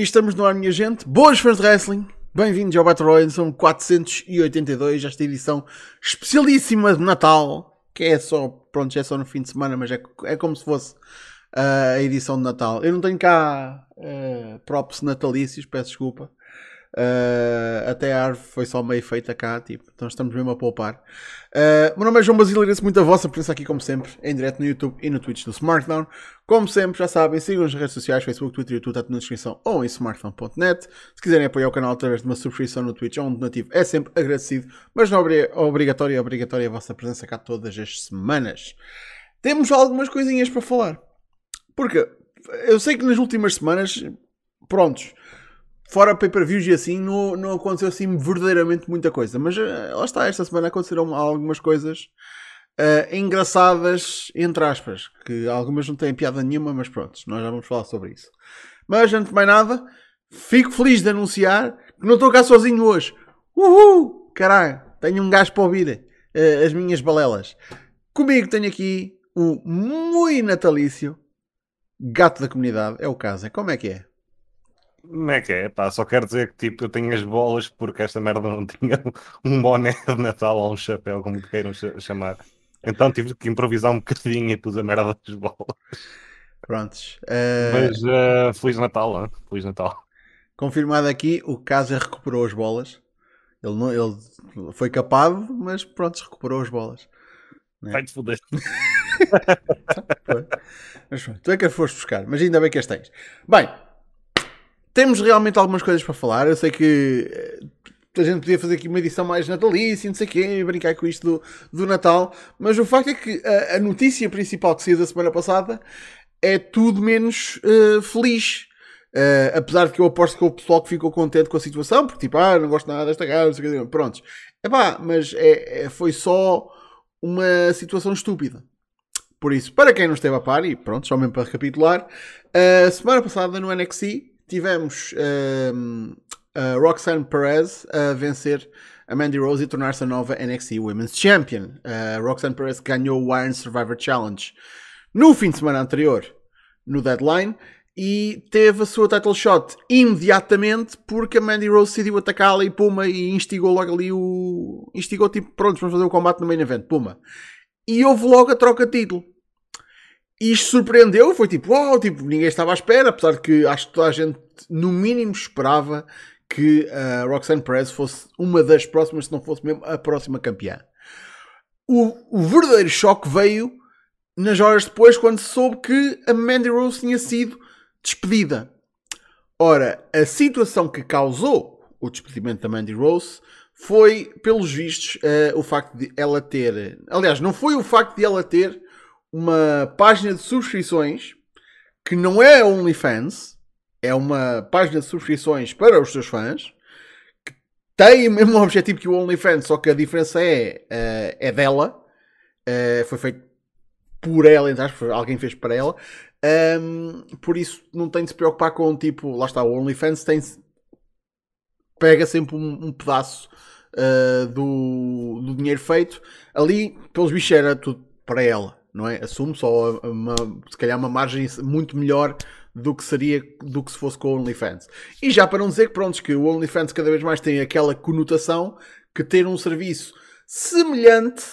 E estamos no ar, minha gente. Boas fãs de wrestling. Bem-vindos ao Battle Royale. São 482, esta edição especialíssima de Natal. Que é só, pronto, é só no fim de semana, mas é, é como se fosse uh, a edição de Natal. Eu não tenho cá uh, props natalícios, peço desculpa. Uh, até a árvore foi só meio feita cá, tipo, então estamos mesmo a poupar. Uh, meu nome é João Basílio, agradeço muito a vossa presença aqui, como sempre, em direto no YouTube e no Twitch do Smartdown. Como sempre, já sabem, sigam nas redes sociais, Facebook, Twitter e YouTube, está tudo na descrição ou em smartphone.net. Se quiserem apoiar o canal através de uma subscrição no Twitch ou um donativo, é sempre agradecido, mas não é obrigatório, é obrigatória a vossa presença cá todas as semanas. Temos algumas coisinhas para falar. Porque eu sei que nas últimas semanas, prontos, fora pay-per-views e assim, não, não aconteceu assim verdadeiramente muita coisa. Mas uh, lá está, esta semana aconteceram algumas coisas uh, engraçadas, entre aspas, que algumas não têm piada nenhuma, mas pronto, nós já vamos falar sobre isso. Mas antes de mais nada, fico feliz de anunciar que não estou cá sozinho hoje. Uhul! Caralho, tenho um gajo para ouvir uh, as minhas balelas. Comigo tenho aqui o muito natalício gato da comunidade, é o caso. É como é que é? Como é que é? Pá, só quero dizer que tipo, eu tenho as bolas porque esta merda não tinha um boné de Natal ou um chapéu, como queiram chamar. Então tive que improvisar um bocadinho e pus a merda das bolas. Prontos. Uh... Mas uh, Feliz Natal, hein? Feliz Natal. Confirmado aqui, o Casa recuperou as bolas. Ele, não, ele foi capado, mas pronto, recuperou as bolas. Né? Vai-te foder. mas, tu é que as foste buscar, mas ainda bem que as tens. Bem, temos realmente algumas coisas para falar. Eu sei que eh, a gente podia fazer aqui uma edição mais natalícia, não sei o quê, brincar com isto do, do Natal, mas o facto é que a, a notícia principal que saiu da semana passada é tudo menos uh, feliz. Uh, apesar de que eu aposto que o pessoal que ficou contente com a situação, porque tipo, ah, não gosto nada desta cara, não sei o quê, prontos. Epá, mas é, é, foi só uma situação estúpida. Por isso, para quem não esteve a par, e pronto, só mesmo para recapitular, a semana passada no NXT tivemos um, a Roxanne Perez a vencer a Mandy Rose e tornar-se a nova NXT Women's Champion. A Roxanne Perez ganhou o Iron Survivor Challenge no fim de semana anterior, no deadline, e teve a sua title shot imediatamente porque a Mandy Rose decidiu atacá-la e puma e instigou logo ali o. instigou tipo, pronto, vamos fazer o combate no main event, puma. E houve logo a troca de título isto surpreendeu, foi tipo, uau, tipo, ninguém estava à espera, apesar de que acho que toda a gente, no mínimo, esperava que a Roxanne Perez fosse uma das próximas, se não fosse mesmo a próxima campeã. O, o verdadeiro choque veio nas horas depois, quando se soube que a Mandy Rose tinha sido despedida. Ora, a situação que causou o despedimento da Mandy Rose foi, pelos vistos, uh, o facto de ela ter. Aliás, não foi o facto de ela ter uma página de subscrições que não é OnlyFans, é uma página de subscrições para os seus fãs que tem o mesmo objetivo que o OnlyFans, só que a diferença é, uh, é dela, uh, foi feito por ela, entre alguém fez para ela. Um, por isso não tem de se preocupar com tipo, lá está, o OnlyFans tem pega sempre um, um pedaço uh, do, do dinheiro feito. Ali, pelos bichos, era tudo para ela não é? Assumo só uma, se calhar uma margem muito melhor do que seria do que se fosse com o OnlyFans. E já para não dizer que pronto, que o OnlyFans cada vez mais tem aquela conotação que ter um serviço semelhante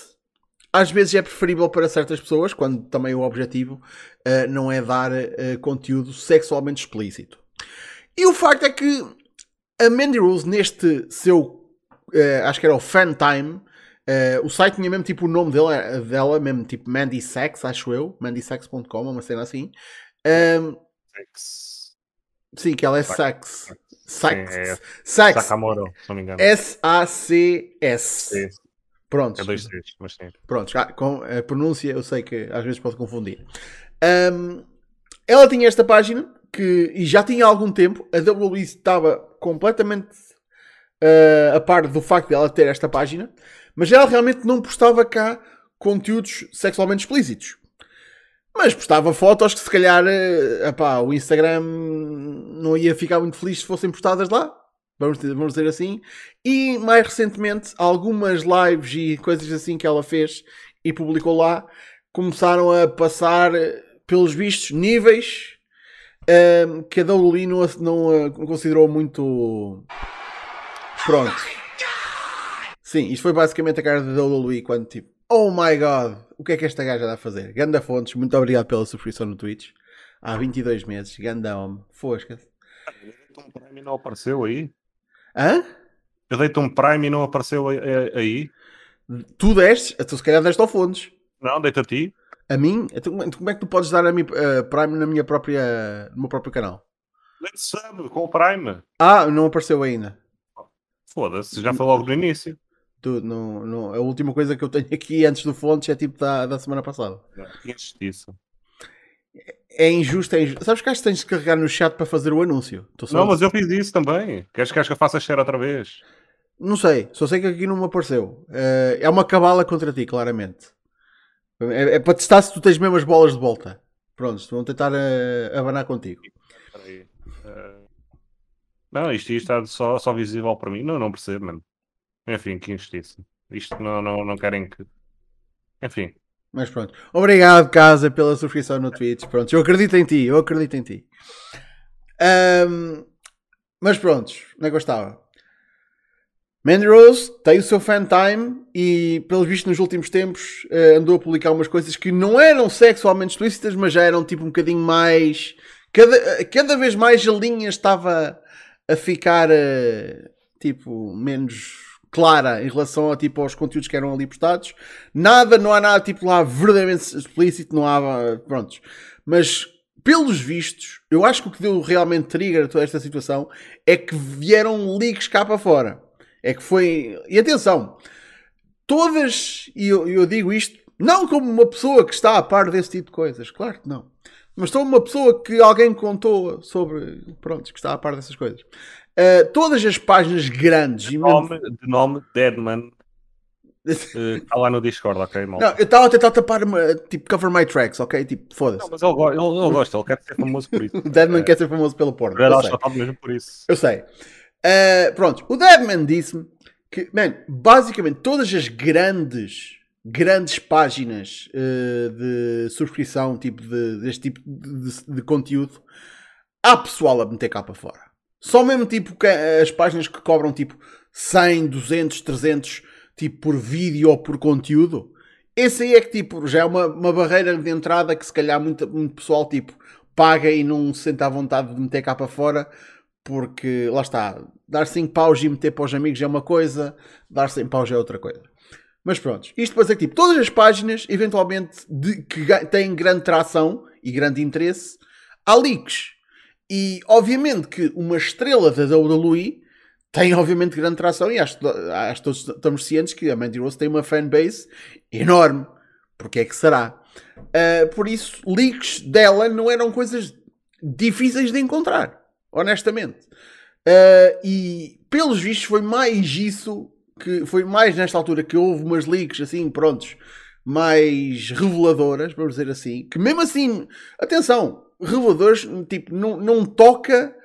às vezes é preferível para certas pessoas, quando também o objetivo uh, não é dar uh, conteúdo sexualmente explícito. E o facto é que a Mandy Rose, neste seu, uh, acho que era o Fan Time, Uh, o site tinha mesmo tipo o nome dela, dela mesmo tipo Mandy Sex, acho eu, mandysex.com, uma cena assim. Um, sex. Sim, que ela é sex. Sex. Sim, é sex. Sakamoro, se não me engano. S-A-C-S. Pronto. É dois três, mas sim. Pronto, com a pronúncia eu sei que às vezes pode confundir. Um, ela tinha esta página que, e já tinha algum tempo, a WWE estava completamente uh, a par do facto de ela ter esta página. Mas ela realmente não postava cá conteúdos sexualmente explícitos. Mas postava fotos que se calhar eh, epá, o Instagram não ia ficar muito feliz se fossem postadas lá. Vamos, vamos dizer assim. E mais recentemente, algumas lives e coisas assim que ela fez e publicou lá começaram a passar, pelos vistos, níveis ehm, que a WWE não, não considerou muito. Pronto. Sim, isto foi basicamente a cara da WWE quando tipo, oh my god, o que é que esta gaja dá a fazer? Ganda Fontes, muito obrigado pela subscrição no Twitch. Há 22 meses, ganda homem, fosca-se. Um Prime e não apareceu aí. Hã? Eu dei-te um Prime e não apareceu aí-. Tu deste, tu se calhar deste ao Fontes. Não, deita a ti. A mim? Então, como- é que tu podes dar a mim eh, Prime na minha própria, no meu próprio canal? Deita sub com o Prime. Ah, não apareceu ainda. Foda-se, já foi logo no início. Tu, não, não, a última coisa que eu tenho aqui antes do Fontes é tipo da, da semana passada. Não, tinha justiça. É injusto, é injusto. Sabes que acho que tens de carregar no chat para fazer o anúncio? Não, mas eu fiz isso também. Queres, queres que eu faça share outra vez? Não sei, só sei que aqui não me apareceu. Eh, é uma cabala contra ti, claramente. É, é para testar se tu tens mesmo as bolas de volta. Pronto, vão tentar eh, abanar contigo. Eh, Não, isto, isto está só, só visível para mim. Não, não percebo, mano. Enfim, que injustiça. Isto não, não, não querem que. Enfim. Mas pronto. Obrigado, Casa, pela subscrição no Twitch. Pronto, eu acredito em ti, eu acredito em ti. Ahm, mas pronto, é que eu estava? Mandy Rose tem o seu fan time e, pelos vistos, nos últimos tempos eh, andou a publicar umas coisas que não eram sexualmente explícitas, mas já eram tipo um bocadinho mais. Cada, cada vez mais a linha estava a ficar eh, tipo menos clara em relação a, tipo, aos conteúdos que eram ali postados. Nada, não há nada tipo lá verdadeiramente explícito, não há. Prontos. Mas pelos vistos, eu acho que o que deu realmente trigger a toda esta situação é que vieram leaks cá para fora. É que foi. E atenção, todas, e eu, eu digo isto, não como uma pessoa que está a par desse tipo de coisas, claro que não. Mas sou uma pessoa que alguém contou sobre. Pronto, que está a par dessas coisas. Uh, todas as páginas grandes e mesmo- Nome, de nome Deadman. eh, Está lá no Discord, ok, mal. Não, eu estava a tentar tapar tipo cover my tracks, ok? Tipo, foda-se. Não, mas ele, ele, ele gosta, ele quer ser famoso por isso. O Deadman quer ser famoso pelo porno. Ele é só tal mesmo por isso. Eu sei. Uh, pronto, o Deadman disse-me que, man, basicamente todas as grandes, grandes páginas uh, de subscrição, tipo de, deste tipo de, de- de conteúdo, há pessoal a meter cá para fora. Só mesmo tipo que as páginas que cobram tipo 100, 200, 300 tipo por vídeo ou por conteúdo. Esse aí é que tipo já é uma, uma barreira de entrada que se calhar muito, muito pessoal tipo paga e não se sente à vontade de meter cá para fora porque lá está, dar 5 paus e meter para os amigos é uma coisa, dar 100 paus é outra coisa. Mas pronto, isto depois é que tipo, todas as páginas, eventualmente, de, que têm grande tração e grande interesse, há leaks. E obviamente que uma estrela da WWE tem obviamente grande tração e acho, acho todos estamos cientes que a Mandy Rose tem uma fanbase enorme. Porque é que será? Uh, por isso, leaks dela não eram coisas difíceis de encontrar, honestamente. Uh, e pelos vistos foi mais isso que foi mais nesta altura que houve umas leaks assim, prontos, mais reveladoras, vamos dizer assim, que mesmo assim, atenção, reveladoras, tipo, não, não toca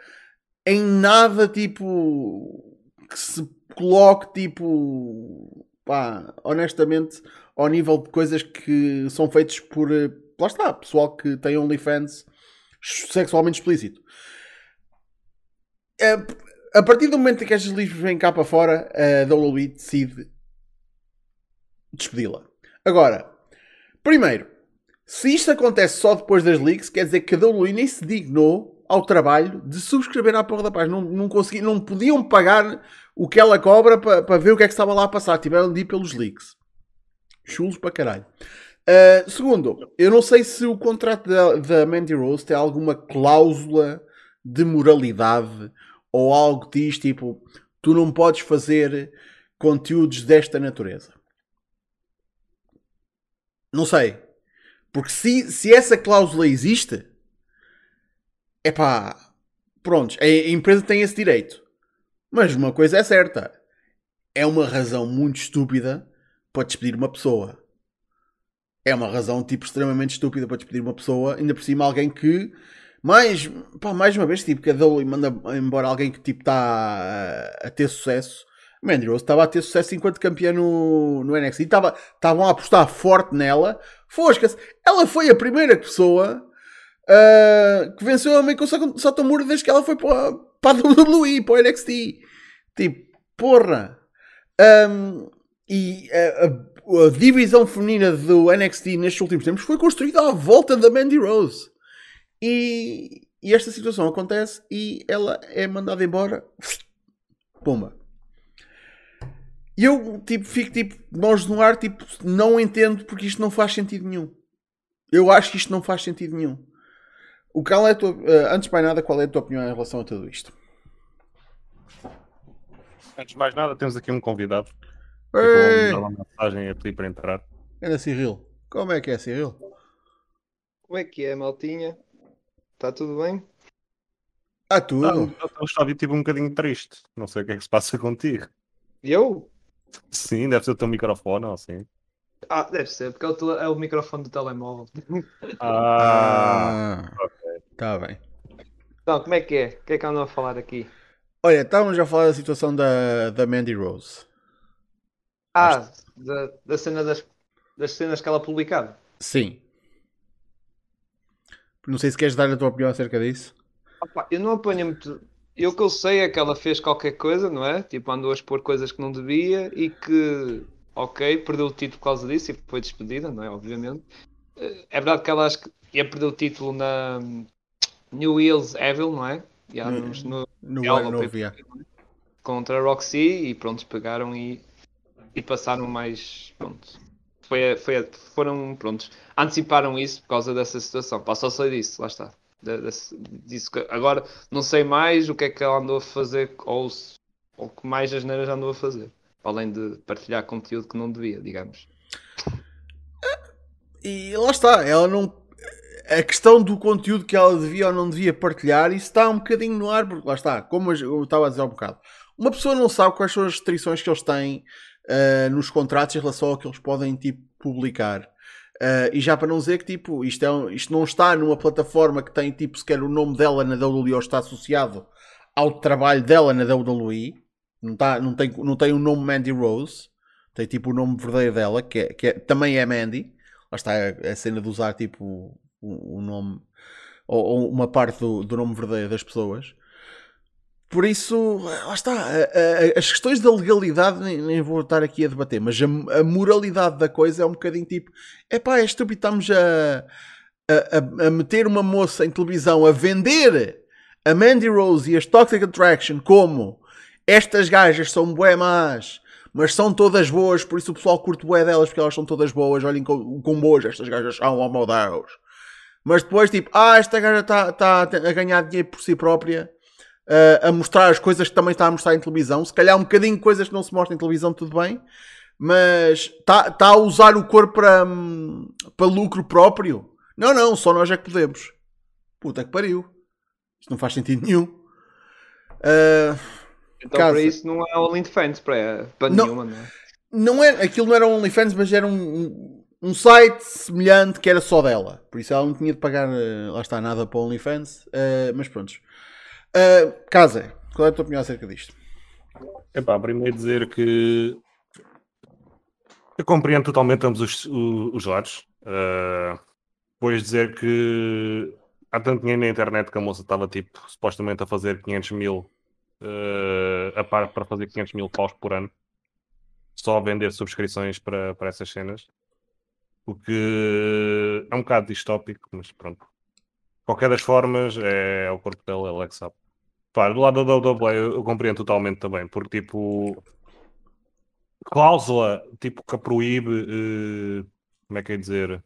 em nada tipo que se coloque tipo pá, honestamente ao nível de coisas que são feitas por eh, lá está, pessoal que tem OnlyFans sexualmente explícito. Eh, A partir do momento em que estes livros vêm cá para fora, a WWE decide despedi-la. Agora, primeiro, se isto acontece só depois das leaks, quer dizer que a WWE nem se dignou ao trabalho de subscrever à porra da página. Não, não, consegui, não podiam pagar o que ela cobra para, para ver o que é que estava lá a passar. Tiveram de ir pelos leaks. Chulos para caralho. Uh, segundo, eu não sei se o contrato da, da Mandy Rose tem alguma cláusula de moralidade ou algo que diz tipo: tu não podes fazer conteúdos desta natureza. Não sei. Porque se, se essa cláusula existe, é pá, prontos, a, a empresa tem esse direito. Mas uma coisa é certa: é uma razão muito estúpida para despedir uma pessoa. É uma razão tipo extremamente estúpida para despedir uma pessoa, ainda por cima alguém que mais, pá, mais uma vez, tipo, que a manda embora alguém que tipo está a, a ter sucesso. Mandy Rose estava a ter sucesso enquanto campeã no, no NXT. Estava, estavam a apostar forte nela. Fosca-se. Ela foi a primeira pessoa uh, que venceu a Meiko Satomura desde que ela foi para, para a WWE, para o NXT. Tipo, porra. Um, e a, a, a, divisão feminina do NXT nestes últimos tempos foi construída à volta da Mandy Rose. E, e esta situação acontece e ela é mandada embora. Pumba. E eu tipo, fico tipo, nós no ar, tipo, não entendo porque isto não faz sentido nenhum. Eu acho que isto não faz sentido nenhum. O qual é tua, uh, antes de mais nada, qual é a tua opinião em relação a tudo isto? Antes de mais nada, temos aqui um convidado. Ei! uma mensagem a pedir para entrar. Era Cyril. Como é que é, Cyril? Como é que é, maltinha? Está tudo bem? Ah, tudo. Ah, eu estava tipo um bocadinho triste. Não sei o que é que se passa contigo. Eu? Sim, deve ser o teu microfone ou assim. Ah, deve ser, porque é o, tele- é o microfone do telemóvel. Ah, Ah, tá bem. Então, como é que é? O que é que andam a falar aqui? Olha, estávamos a falar da situação da, da Mandy Rose. Ah, da, da cena das, das cenas que ela publicava. Sim. Não sei se queres dar a tua opinião acerca disso. Opa, eu não apanho muito. Eu o que eu sei é que ela fez qualquer coisa, não é? Tipo, andou a expor coisas que não devia e que, ok, perdeu o título por causa disso e foi despedida, não é? Obviamente. Eh, É verdade que ela acho que ia perder o título na New Wheels Evil, não é? E uns- no, No, no foi- via. contra a Roxy e pronto, pegaram e, e passaram mais. Pronto. Foi, foi, foram, prontos, anteciparam isso por causa dessa situação. Pá, só sei disso, lá está. Disso que- agora não sei mais o que é que ela andou a fazer ou, ou que mais as neiras andou a fazer. Além de partilhar conteúdo que não devia, digamos. E lá está, ela não. A questão do conteúdo que ela devia ou não devia partilhar, isso está um bocadinho no ar, porque lá está, como eu estava a dizer há um bocado. Uma pessoa não sabe quais são as restrições que eles têm ah, nos contratos em relação ao que eles podem tipo, publicar. Ah, e já para não dizer que tipo, isto, é um- isto não está numa plataforma que tem tipo sequer o nome dela na WWE ou está associado ao trabalho dela na WWE. Não, está, não, tem, não tem o nome Mandy Rose. Tem tipo o nome verdadeiro dela, que, é, que é- também é Mandy. Lá está a, a cena de usar tipo o, o nome ou, ou uma parte do, do nome verdadeiro das pessoas. Por isso, lá está. as questões da legalidade nem, vou estar aqui a debater, mas a, moralidade da coisa é um bocadinho tipo: é pá, é estúpido, estamos a, a, a- meter uma moça em televisão a vender a Mandy Rose e as Toxic Attraction como estas gajas são bué mas são todas boas, por isso o pessoal curte bué delas porque elas são todas boas, olhem com, com boas estas gajas são, oh meu Deus. Mas depois tipo, ah, esta gaja está tá a ganhar dinheiro por si própria, ah, a mostrar as coisas que também está a mostrar em televisão, se calhar um bocadinho coisas que não se mostram em televisão, tudo bem, mas está tá a usar o corpo para, hum, para lucro próprio? Não, não, só nós é que podemos. Puta que pariu. Isto não faz sentido nenhum. Ah, Então Casa. para isso não há OnlyFans para, para Não. nenhuma, não é? não é, aquilo não era OnlyFans, mas era um, um, site semelhante que era só dela. Por isso ela não tinha de pagar, eh, lá está, nada para OnlyFans. eh, mas pronto. Uh, Casa, qual é a tua opinião acerca disto? Epá, primeiro dizer que eu compreendo totalmente ambos os, os lados. Uh, depois dizer que há tanto dinheiro na internet que a moça estava tipo supostamente a fazer 500 mil uh, a par para fazer 500 mil paus por ano só a vender subscrições para, para essas cenas. O que é um bocado distópico, mas pronto. Qualquer das formas, é, o corpo dela, ela é que sabe. Pá, do lado da WWE eu compreendo totalmente também, porque tipo cláusula tipo que a proíbe eh, como é que é dizer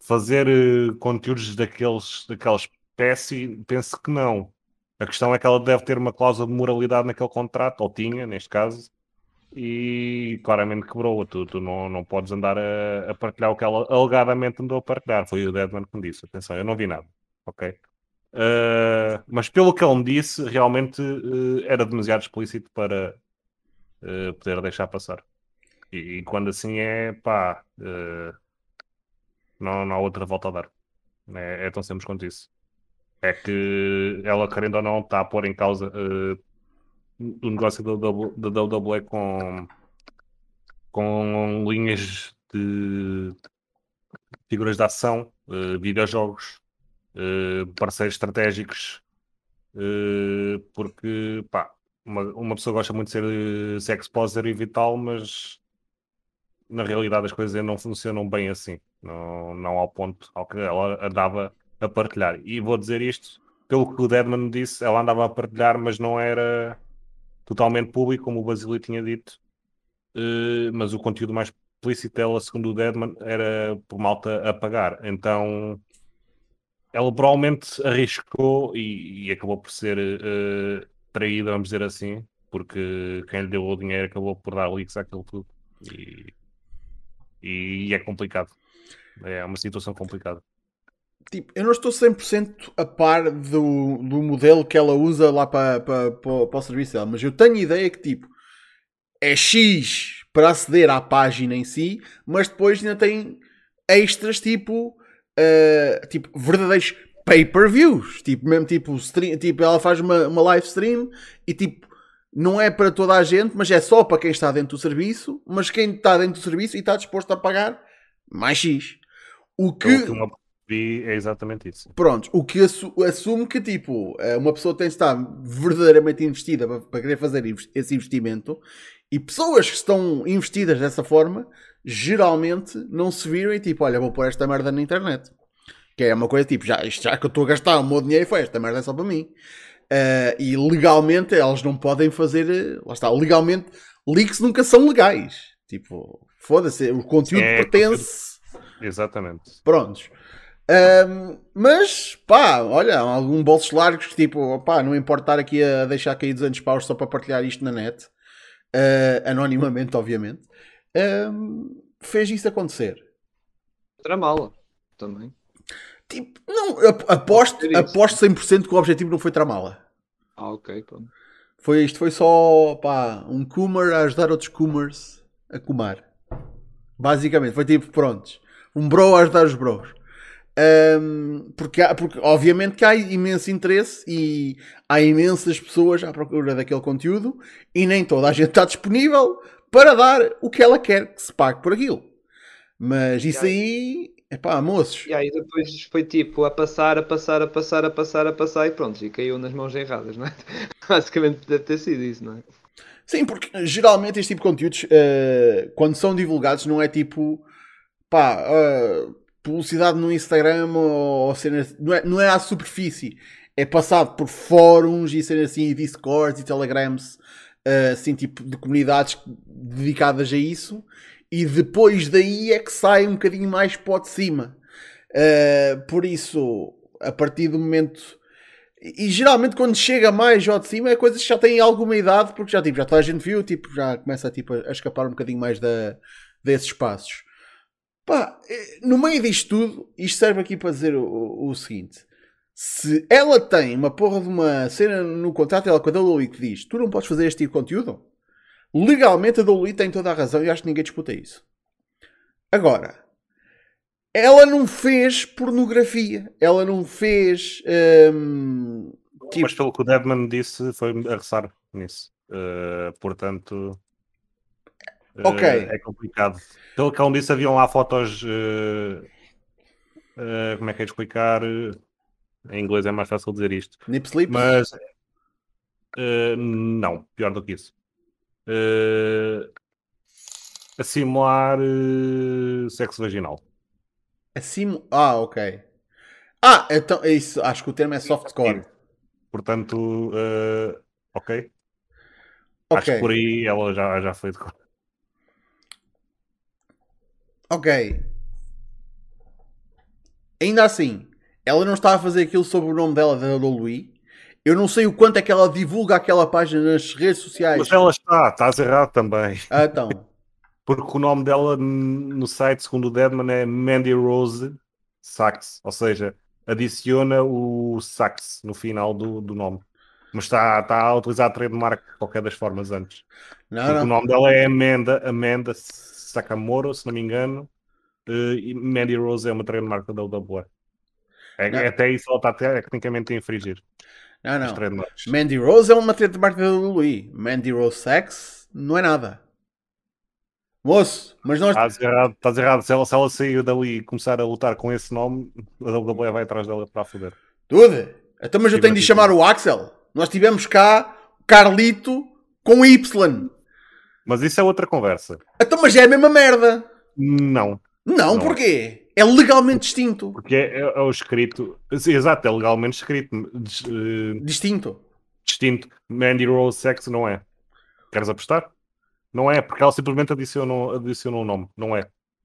fazer eh, conteúdos daqueles, daquela espécie, penso que não. A questão é que ela deve ter uma cláusula de moralidade naquele contrato, ou tinha, neste caso, e claramente quebrou-a. Tu, tu não, não podes andar a, a partilhar o que ela alegadamente andou a partilhar. Foi o Deadman que me disse. Atenção, eu não vi nada. Ok? Uh, mas pelo que ele me disse, realmente uh, era demasiado explícito para uh, poder deixar passar. E, e quando assim é, pá, uh, não, não há outra volta a dar. É, é tão simples quanto isso. É que ela, querendo ou não, está a pôr em causa o negócio da da WWE com, com linhas de figuras de ação, uh, videojogos, uh, parceiros estratégicos, uh, porque pá, uma, uma pessoa gosta muito de ser sex positive e tal, mas na realidade as coisas não funcionam bem assim, não, não ao ponto ao que ela andava a partilhar. E vou dizer isto, pelo que o Deadman disse, ela andava a partilhar, mas não era totalmente público, como o Basílio tinha dito. Uh, mas o conteúdo mais explícito dela, segundo o Deadman, era por malta a pagar. Então ela provavelmente arriscou e, e acabou por ser uh, traída, vamos dizer assim, porque quem lhe deu o dinheiro acabou por dar leaks àquilo tudo. E, e é complicado. É uma situação complicada. Tipo, eu não estou 100% a par do, do modelo que ela usa lá para, para, para, para o serviço dela, mas eu tenho ideia que tipo é X para aceder à página em si, mas depois ainda tem extras tipo, uh, tipo verdadeiros pay-per-views, tipo mesmo tipo, stream, tipo ela faz uma, uma live stream e tipo não é para toda a gente, mas é só para quem está dentro do serviço, mas quem está dentro do serviço e está disposto a pagar mais X. O que, o que uma é exatamente isso. Pronto, o que assume que tipo, eh, uma pessoa tem de estar verdadeiramente investida para, para querer fazer esse investimento e pessoas que estão investidas dessa forma geralmente não se viram e tipo, olha, vou pôr esta merda na internet. Que é uma coisa tipo, já, já que eu estou a gastar o meu dinheiro, foi esta merda é só para mim. Uh, e legalmente elas não podem fazer, eh, lá está, legalmente, leaks nunca são legais. Tipo, foda-se, o conteúdo é, pertence. Exatamente. Prontos. Um, mas, pá, olha, algum bolsos largos que tipo, pá, não importa estar aqui a deixar cair 200 paus só para partilhar isto na net, uh, anonimamente, obviamente, um, fez isso acontecer. Tramá-la também. Tipo, não, aposto, aposto 100% que o objetivo não foi tramá-la. Ah, ok, pronto. Foi, isto foi só, pá, um coomer a ajudar outros coomers a comar. Basicamente, foi tipo, prontos. Um bro a ajudar os bros. Um, porque, porque obviamente que há imenso interesse e há imensas pessoas à procura daquele conteúdo e nem toda a gente está disponível para dar o que ela quer que se pague por aquilo. Mas isso aí, é pá, moços. E aí depois foi tipo a passar, a passar, a passar, a passar, a passar e pronto, e caiu nas mãos erradas, não é? Basicamente deve ter sido isso, não é? Sim, porque geralmente este tipo de conteúdos, uh, quando são divulgados, não é tipo pá. Uh, publicidade no Instagram ou cena, não é, não é à superfície, é passado por fóruns e cena assim, e Discords e Telegrams, uh, assim, tipo de comunidades dedicadas a isso, e depois daí é que sai um bocadinho mais para de cima. Uh, por isso, a partir do momento. E geralmente quando chega mais ao de cima é coisas que já têm alguma idade, porque já, tipo, já toda a gente viu, tipo, já começa tipo, a escapar um bocadinho mais da, desses espaços. Pá, eh, no meio disto tudo, isto serve aqui para dizer o, o, o, seguinte: se ela tem uma porra de uma cena no contrato dela com a WWE que diz tu não podes fazer este tipo de conteúdo, legalmente a WWE tem toda a razão e acho que ninguém disputa isso. Agora, ela não fez pornografia, ela não fez. Hum, tipo... Mas pelo que o Deadman disse, foi a nisso. Uh, portanto, Ok. Uh, é complicado. Pelo que ele disse, haviam lá fotos. Uh, uh, como é que é de explicar? Em inglês é mais fácil dizer isto. Nip sleep? Mas. não, pior do que isso. a simular sexo vaginal. A sim... Ah, ok. Ah, então é isso. Acho que o termo é softcore. Portanto, ok. Ok. Acho que por aí ela já, já foi de cor. Ok. Ainda assim, ela não está a fazer aquilo sobre o nome dela da WWE. Eu não sei o quanto é que ela divulga aquela página nas redes sociais. Mas ela está, estás errado também. Ah, então. Porque o nome dela no site, segundo o Deadman, é Mandy Rose Sax. Ou seja, adiciona o sax no final do, do nome. Mas está, está a utilizar a trademark de qualquer das formas antes. Não, não. o nome dela é Amanda, Amanda Sakamoro, se não me engano, uh, e Mandy Rose é uma trademark da WWE. É, até isso ela está tecnicamente a infringir. Não, não. Mandy Rose é uma trademark da WWE. Mandy Rose Sex não é nada. Moço, mas nós. Estás errado, estás errado. Se ela, se ela sair dali e começar a lutar com esse nome, a WWE vai atrás dela para a foder. Dude, então, mas eu tenho de chamar o Axel. Nós tivemos cá Carlito com Y. Mas isso é outra conversa. Então, mas é a mesma merda. Não. Não, Não. porquê? É legalmente distinto. Porque é, é- é o escrito. Exato, é legalmente escrito. dis- eh, Distinto. distinto. Mandy Rose Sex não é. Queres apostar? Não é, porque ela simplesmente adicionou, adicionou o nome. Não é.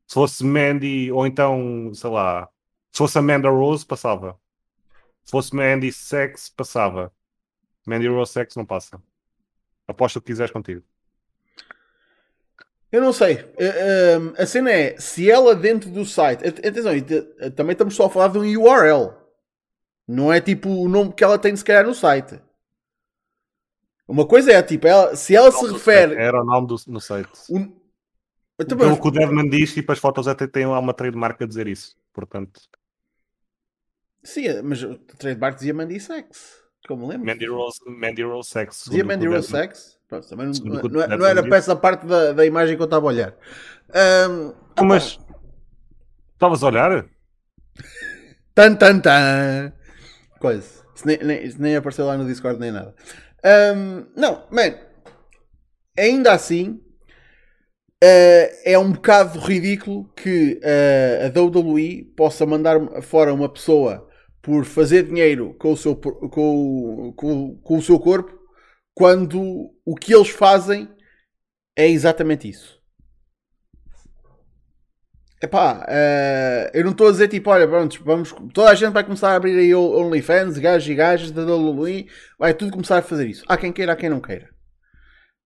Se fosse Mandy, ou então, sei lá, se fosse Amanda Rose, passava. Se fosse Mandy Sex, passava. Mandy Rose Sex não passa. Aposta o que quiseres contigo. Eu não sei. Eh, ehm, a cena é, se ela dentro do site. at- Atenção, te- eh, também estamos só a falar de um URL. Não é tipo o nome que ela tem se calhar no site. Uma coisa é tipo, ela- se ela se refere. Era o nome do, no site. um- Então, Pelo mas- que o Deadman diz, tipo, as fotos até têm lá uma trademark a dizer isso. Portanto, Sim, mas o trademark dizia Mandy Sex. Como lembro. Mandy Rose, Mandy Rose Sex. Dizia o Mandy o Rose Sex. Pronto, também não, Segundo o que o não- não Deadman era para essa parte da, da imagem que eu estava a olhar. Ahm, Ah, Mas estavas a olhar? Tan, tan, tan. Coisa. Isso nem, nem- isso nem apareceu lá no Discord nem nada. Ahm, não, man. Ainda assim, eh, é um bocado ridículo que eh, a WWE possa mandar fora uma pessoa por fazer dinheiro com o seu, com, o- com, com o seu corpo quando o que eles fazem é exatamente isso. Epá, eh, eu não estou a dizer tipo, olha, pronto, vamos, toda a gente vai começar a abrir aí OnlyFans, gajos e gajas da WWE, vai tudo começar a fazer isso. Há quem queira, há quem não queira.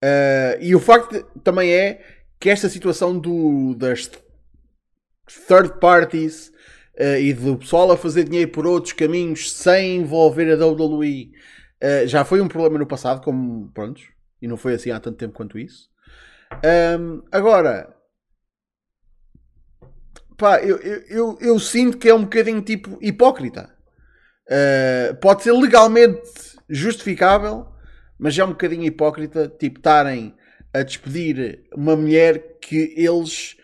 Eh, e o facto de- também é que esta situação do, das third parties eh, e do pessoal a fazer dinheiro por outros caminhos sem envolver a WWE já foi um problema no passado, como pronto, e não foi assim há tanto tempo quanto isso. Ahm, agora, pá, eu, eu, eu, eu sinto que é um bocadinho tipo hipócrita. Uh, pode ser legalmente justificável, mas é um bocadinho hipócrita, tipo, estarem a despedir uma mulher que eles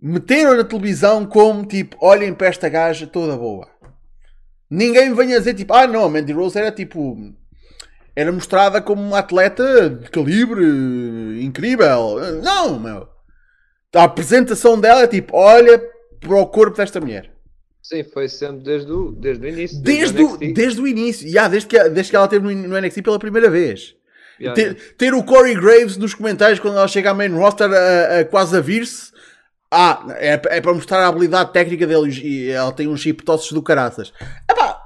meteram na televisão como tipo, olhem para esta gaja toda boa. Ninguém venha dizer tipo, ah não, Mandy Rose era tipo. Era mostrada como uma atleta de calibre incrível. Não, meu. A apresentação dela é tipo, olha para o corpo desta mulher. Sim, foi sempre desde o, desde o início. Desde o, NXT. desde o início. Yeah, desde, que, desde que ela esteve no, no NXT pela primeira vez. Yeah, Ter, ter o Corey Graves nos comentários quando ela chega à main roster a, a quase a vir-se. Ah, é, é para mostrar a habilidade técnica dele e ela tem uns chip tosses do caraças. Epá,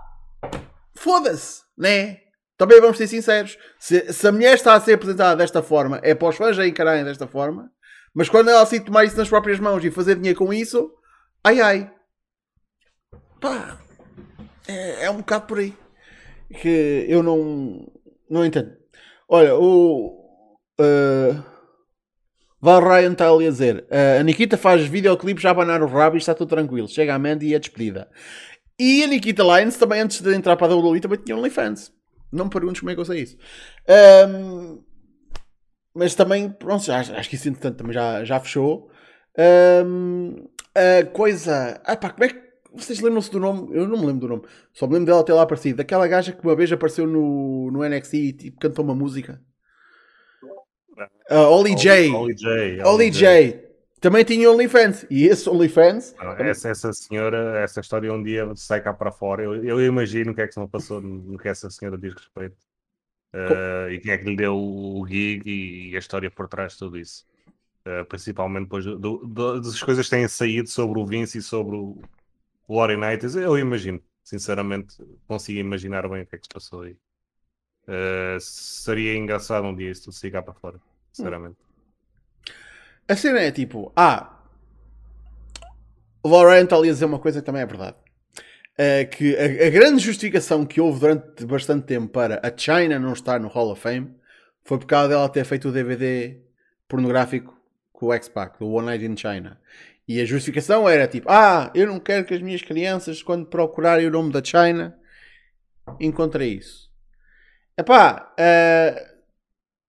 foda-se, né? Também vamos ser sinceros. Se, se a mulher está a ser apresentada desta forma, é para os fãs a encararem desta forma. Mas quando ela se tomar isso nas próprias mãos e fazer dinheiro com isso, ai ai. Pá, é, é um bocado por aí. Que eu não, não entendo. Olha, o. Uh, Val Ryan está ali a dizer: uh, a Nikita faz videoclipes a abanar o rabo e está tudo tranquilo. Chega a Mandy e é despedida. E a Nikita Lyons também, antes de entrar para a WWE, também tinha OnlyFans. Não me perguntes como é que eu sei isso. Um, mas também, pronto, já, acho que isso entretanto também já, já fechou. Um, a coisa. Ah, pá, como é que. Vocês lembram-se do nome? Eu não me lembro do nome. Só me lembro dela ter lá aparecido. Daquela gaja que uma vez apareceu no, no NXT e tipo, cantou uma música. Uh, Ollie J. Ollie J. Ollie J. Também tinha OnlyFans. E esse OnlyFans. Não, Essa, essa senhora, essa história um dia sai cá para fora. Eu, eu imagino o que é que se me passou no que essa senhora diz respeito. Uh, e quem é que lhe deu o gig e a história por trás de tudo isso. Uh, principalmente depois do, do, das coisas que têm saído sobre o Vince e sobre o, o Laurie Knight. Eu imagino, sinceramente, consigo imaginar bem o que é que se passou aí. Uh, seria engraçado um dia isso tudo sair cá para fora, sinceramente. A cena é tipo, ah, o Laurent ali a dizer uma coisa que também é verdade. É que a, a, grande justificação que houve durante bastante tempo para a China não estar no Hall of Fame foi por causa dela ter feito o DVD pornográfico com o X-Pac, do One Night in China. E a justificação era tipo, ah, eu não quero que as minhas crianças, quando procurarem o nome da China, encontrem isso. Epá, uh,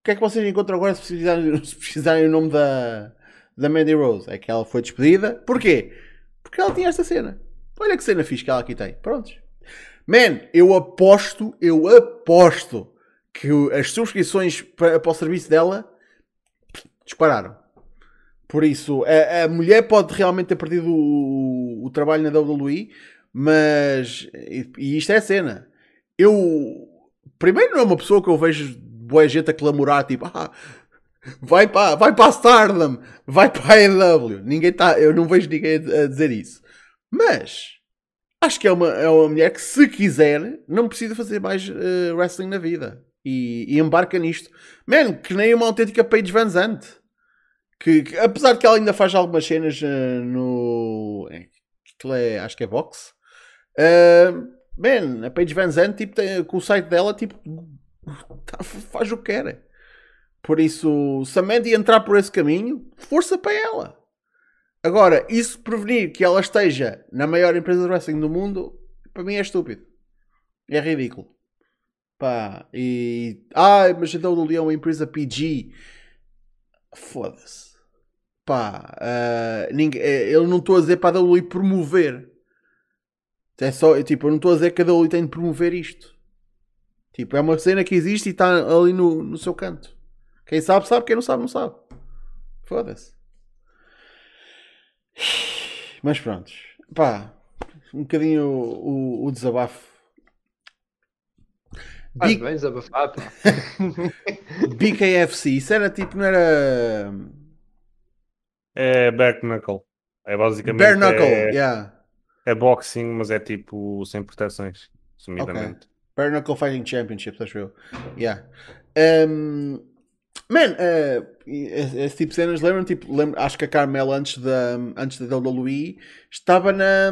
que é que vocês encontram agora se precisarem, se o nome da, da Mandy Rose é que ela foi despedida. Porquê? Porque ela tinha esta cena. Olha que cena fixe que ela aqui tem. Prontos. Man, eu aposto, eu aposto que as subscrições para, para o serviço dela dispararam. Por isso, a, a mulher pode realmente ter perdido o, o trabalho na WWE, mas. E, e isto é a cena. Eu. Primeiro, não é uma pessoa que eu vejo boa gente a clamorar, tipo, ah, vai para, vai para a Stardom, vai para a AEW. Ninguém tá, eu não vejo ninguém a, dizer isso. Mas. Acho que é uma, é uma mulher que, se quiser, não precisa fazer mais uh, wrestling na vida. E, e, embarca nisto. Man, que nem uma autêntica Paige Van Zandt. Que, que, apesar de que ela ainda faz algumas cenas uh, no. É, acho que é box. Uh, man, a Paige Van Zandt, tipo, tem, com o site dela, tipo, faz o que quer. Por isso, se a Mandy entrar por esse caminho, força para ela. Agora, isso prevenir que ela esteja na maior empresa de wrestling do mundo, para mim é estúpido. É ridículo. Pá, e. Ah, mas então o Leão é uma empresa PG. Foda-se. Pá, uh, ninguém, eh, eu não estou a dizer para a WWE promover. É só, tipo, eu não estou a dizer que a WWE tem de promover isto. Tipo, é uma cena que existe e está ali no, no seu canto. Quem sabe, sabe. Quem não sabe, não sabe. Foda-se. Mas pronto. Pá, um bocadinho o, o, o desabafo. Faz bem desabafar, pá. BKFC, isso era tipo, não era. É back knuckle. É basicamente. Bare knuckle, é, yeah. é boxing, mas é tipo sem proteções. Sumidamente. Okay. Bare knuckle fighting championships, acho eu. Yeah. Um, Man, uh, esse tipo de cenas lembram tipo, lembro, acho que a Carmela antes da, antes da WWE estava na.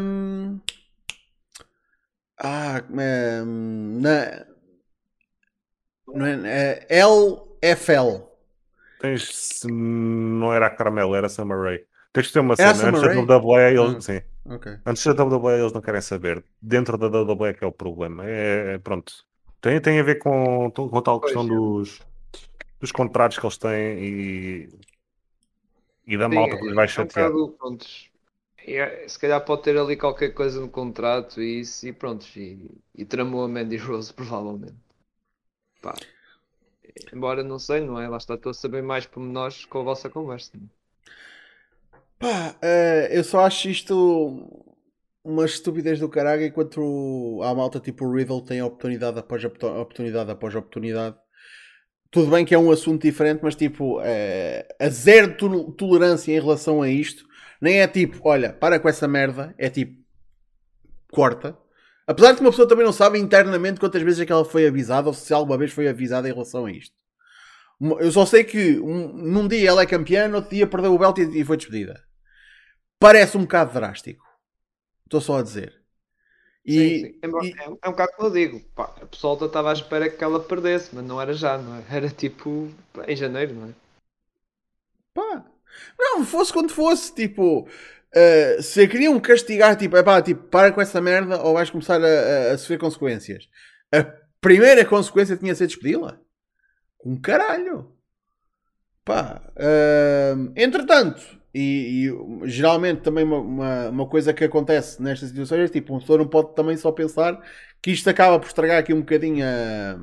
Ah, na. Não é, é, LFL. Tens. Não era a Carmela, era a Summer Rae. Tens de ter uma cena. Antes da WWE, eles, ah, sim. Okay. Antes da WWE, eles não querem saber. Dentro da WWE é que é o problema. É, é pronto. Tem, tem a ver com, com a tal questão pois, dos dos contratos que eles têm e, e da Sim, malta que lhes vai chatear. É um bocado, é, se calhar pode ter ali qualquer coisa no contrato e isso e pronto. E, e tramou a Mandy Rose provavelmente. Pá. Embora não sei, não é? Lá está, estou a saber mais nós com a vossa conversa. Pá, uh, eu só acho isto uma estupidez do caralho enquanto a malta tipo o Riddle tem oportunidade após oportunidade após oportunidade tudo bem que é um assunto diferente, mas tipo, é, a zero tolerância em relação a isto, nem é tipo, olha, para com essa merda, é tipo, corta. Apesar de que uma pessoa também não sabe internamente quantas vezes é que ela foi avisada ou se alguma vez foi avisada em relação a isto. Eu só sei que um, num dia ela é campeã, no outro dia perdeu o belt e, e foi despedida. Parece um bocado drástico. Estou só a dizer. E, sim, sim. É, e... é, um bocado como eu digo, pá, a pessoa estava à espera que ela perdesse, mas não era já, não é? Era tipo em janeiro, não é? Pá, não, fosse quando fosse, tipo, uh, se queriam castigar, tipo, é pá, tipo, para com essa merda ou vais começar a, a, a sofrer consequências. A primeira consequência tinha de ser despedi-la. Um caralho. Pá, uh, entretanto, e, e, geralmente também uma, uma, uma, coisa que acontece nestas situações é tipo, uma pessoa não pode também só pensar que isto acaba por estragar aqui um bocadinho a,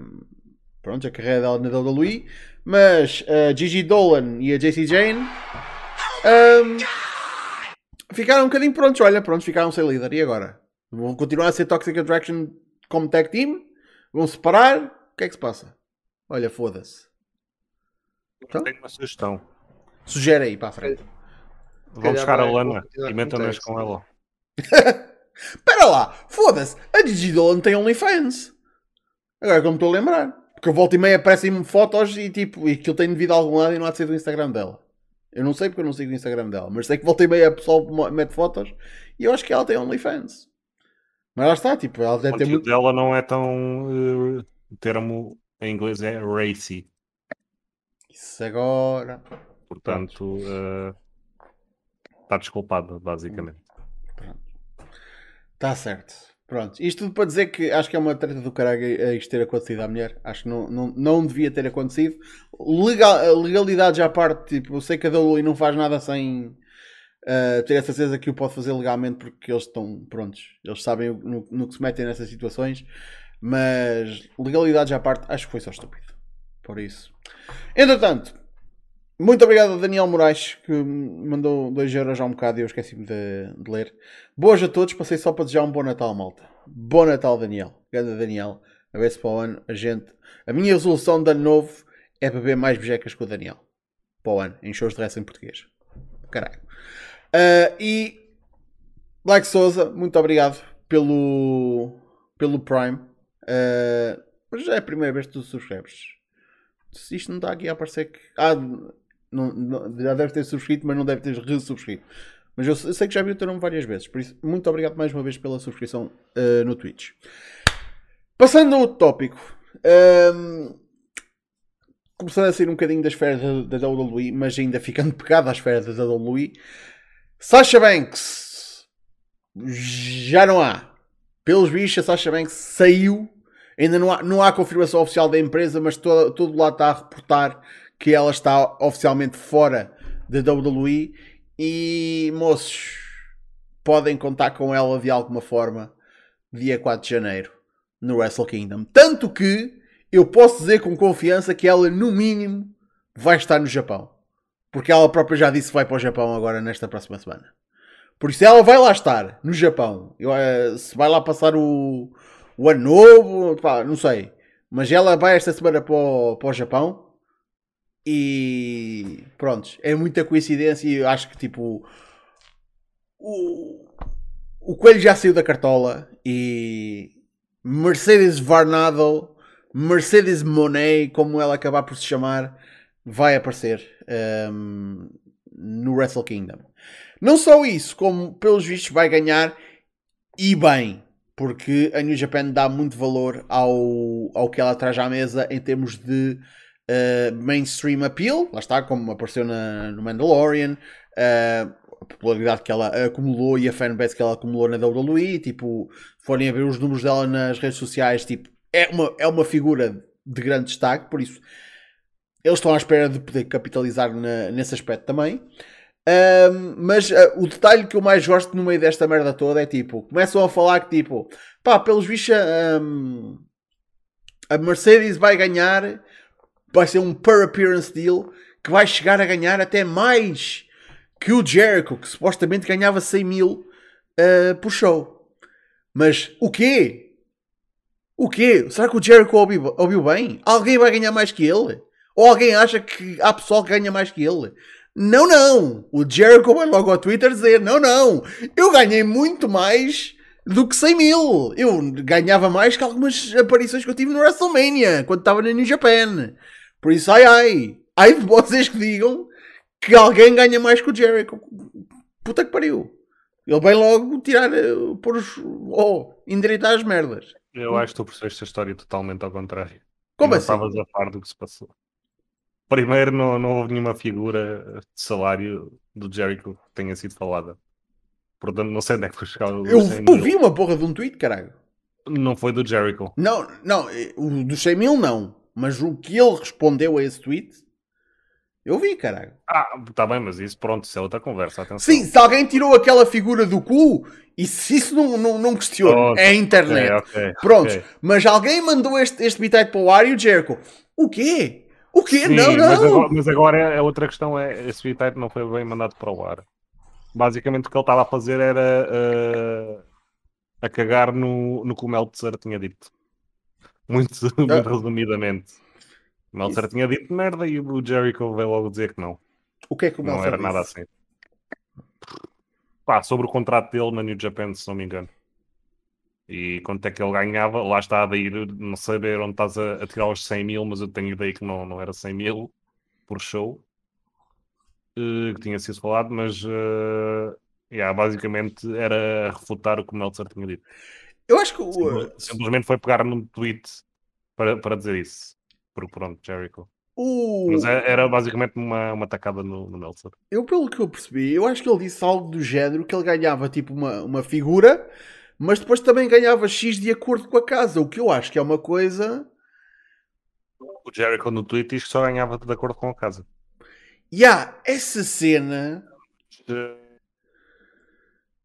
pronto, a carreira dela na WWE, mas a Gigi Dolan e a JC Jane um, ficaram um bocadinho prontos, olha, prontos, ficaram sem líder. E agora? Vão continuar a ser Toxic Attraction como tag team? Vão separar? O que é que se passa? Olha, foda-se. Então? Tenho uma sugestão. Sugere aí para a frente. Vão buscar a lana e metam-nas com ela. Espera lá, foda-se, a Gigi Dolan tem OnlyFans. Agora que eu me estou a lembrar. Porque eu volto e meia aparecem-me fotos e tipo, e que ele tem devido a algum lado e não há de ser do Instagram dela. Eu não sei porque eu não sigo o Instagram dela, mas sei que volta e meia a pessoal mete fotos e eu acho que ela tem OnlyFans. Mas lá está, tipo, ela deve ter muito. dela não é tão. Uh, o termo em inglês é racy. Isso agora. Portanto. Uh, Está desculpado, basicamente. Está certo. Pronto, isto tudo para dizer que acho que é uma treta do caralho isto ter acontecido à mulher. Acho que não, não, não devia ter acontecido. Legal, legalidade à parte, tipo, eu sei que a WWE não faz nada sem uh, ter a certeza que o pode fazer legalmente porque eles estão prontos. Eles sabem no, no que se metem nessas situações. Mas legalidade à parte, acho que foi só estúpido. Por isso. Entretanto, muito obrigado a Daniel Moraes que mandou 2 euros já um bocado e eu esqueci-me de, de, ler. Boas a todos, passei só para desejar um bom Natal, malta. Bom Natal, Daniel. Grande Daniel. A ver se para o ano a gente. A minha resolução de ano novo é beber mais bejecas com o Daniel. Para o ano, em shows de resto em português. Caralho. Uh, e Black Souza, muito obrigado pelo, pelo Prime. Uh, mas já é a primeira vez que tu subscreves. Isto não está aqui a aparecer que. Ah, não, não, já deve ter subscrito, mas não deve ter resubscrito. Mas eu, eu, sei que já vi o teu nome várias vezes. Por isso, muito obrigado mais uma vez pela subscrição uh, no Twitch. Passando ao tópico. Um, ehm, começando a sair um bocadinho das férias da, da WWE, mas ainda ficando pegado às férias da WWE. Sasha Banks. Já não há. Pelos bichos, a Sasha Banks saiu. Ainda não há, não há confirmação oficial da empresa, mas todo, todo lado está a reportar que ela está oficialmente fora da WWE e moços podem contar com ela de alguma forma dia 4 de janeiro no Wrestle Kingdom. Tanto que eu posso dizer com confiança que ela no mínimo vai estar no Japão. Porque ela própria já disse que vai para o Japão agora nesta próxima semana. Por isso ela vai lá estar, no Japão. Eu, eh, se vai lá passar o, o ano novo, pá, não sei. Mas ela vai esta semana para o, para o Japão e pronto, é muita coincidência e eu acho que tipo o, o Coelho já saiu da cartola e Mercedes Varnado, Mercedes Monet, como ela acabar por se chamar, vai aparecer um, no Wrestle Kingdom. Não só isso, como pelos vistos vai ganhar e bem, porque a New Japan dá muito valor ao, ao que ela traz à mesa em termos de uh, mainstream appeal, lá está, como apareceu na, no Mandalorian, uh, a popularidade que ela acumulou e a fanbase que ela acumulou na WWE, tipo, forem a ver os números dela nas redes sociais, tipo, é uma, é uma figura de grande destaque, por isso eles estão à espera de poder capitalizar na, nesse aspecto também. Um, mas uh, o detalhe que eu mais gosto no meio desta merda toda é tipo, começam a falar que tipo, pá, pelos bichos, um, a Mercedes vai ganhar vai ser um per appearance deal que vai chegar a ganhar até mais que o Jericho, que supostamente ganhava 100 mil uh, por show. Mas o quê? O quê? Será que o Jericho ouviu, ouviu bem? Alguém vai ganhar mais que ele? Ou alguém acha que há pessoal que ganha mais que ele? Não, não. O Jericho vai logo ao Twitter dizer: Não, não. Eu ganhei muito mais do que 100 mil. Eu ganhava mais que algumas aparições que eu tive no WrestleMania, quando estava na New Japan. Por isso, ai ai, ai de vocês que digam que alguém ganha mais que o Jericho. Puta que pariu. Ele vem logo tirar, eh, pôr os. Oh, endireitar as merdas. Eu acho que tu percebeste a história totalmente ao contrário. Como não assim? estavas a par do que se passou. Primeiro, não, não houve nenhuma figura de salário do Jericho que tenha sido falada. Portanto, não sei onde é que foi chegar o Eu vi uma porra de um tweet, caralho. Não foi do Jericho. Não, não, eh, o dos 100 mil não. Mas o que ele respondeu a esse tweet, eu vi, caralho. Ah, tá bem, mas isso, pronto, isso é outra conversa, atenção. Sim, se alguém tirou aquela figura do cu, e se isso não, não, não questiona, pronto, é a internet. Okay, okay, Prontos, okay. mas alguém mandou este, este bitite para o ar e o Jericho, o quê? O quê? Sim, não, não. Mas agora, mas agora é, a outra questão é, esse bitite não foi bem mandado para o ar. Basicamente o que ele estava a fazer era uh, a cagar no, no que o Meltzer tinha dito. Muito, muito ah. resumidamente. O Meltzer Isso. tinha dito merda e o Jericho veio logo dizer que não. O que é que o Meltzer Não era disse? nada assim. Pá, sobre o contrato dele na New Japan, se não me engano. E quanto é que ele ganhava, lá está a ir, não saber onde estás a, a, tirar os 100 mil, mas eu tenho ideia que não, não era 100 mil por show, uh, que tinha sido falado, mas uh, yeah, basicamente era refutar o que o Meltzer tinha dito. Eu acho que o... simplesmente foi pegar num tweet para, para dizer isso. Porque pronto, Jericho. O... Mas é, era basicamente uma, uma tacada no, no Meltzer. Eu, pelo que eu percebi, eu acho que ele disse algo do género que ele ganhava tipo uma, uma figura mas depois também ganhava X de acordo com a casa, o que eu acho que é uma coisa. O Jericho no Twitter diz que só ganhava de acordo com a casa. E há essa cena.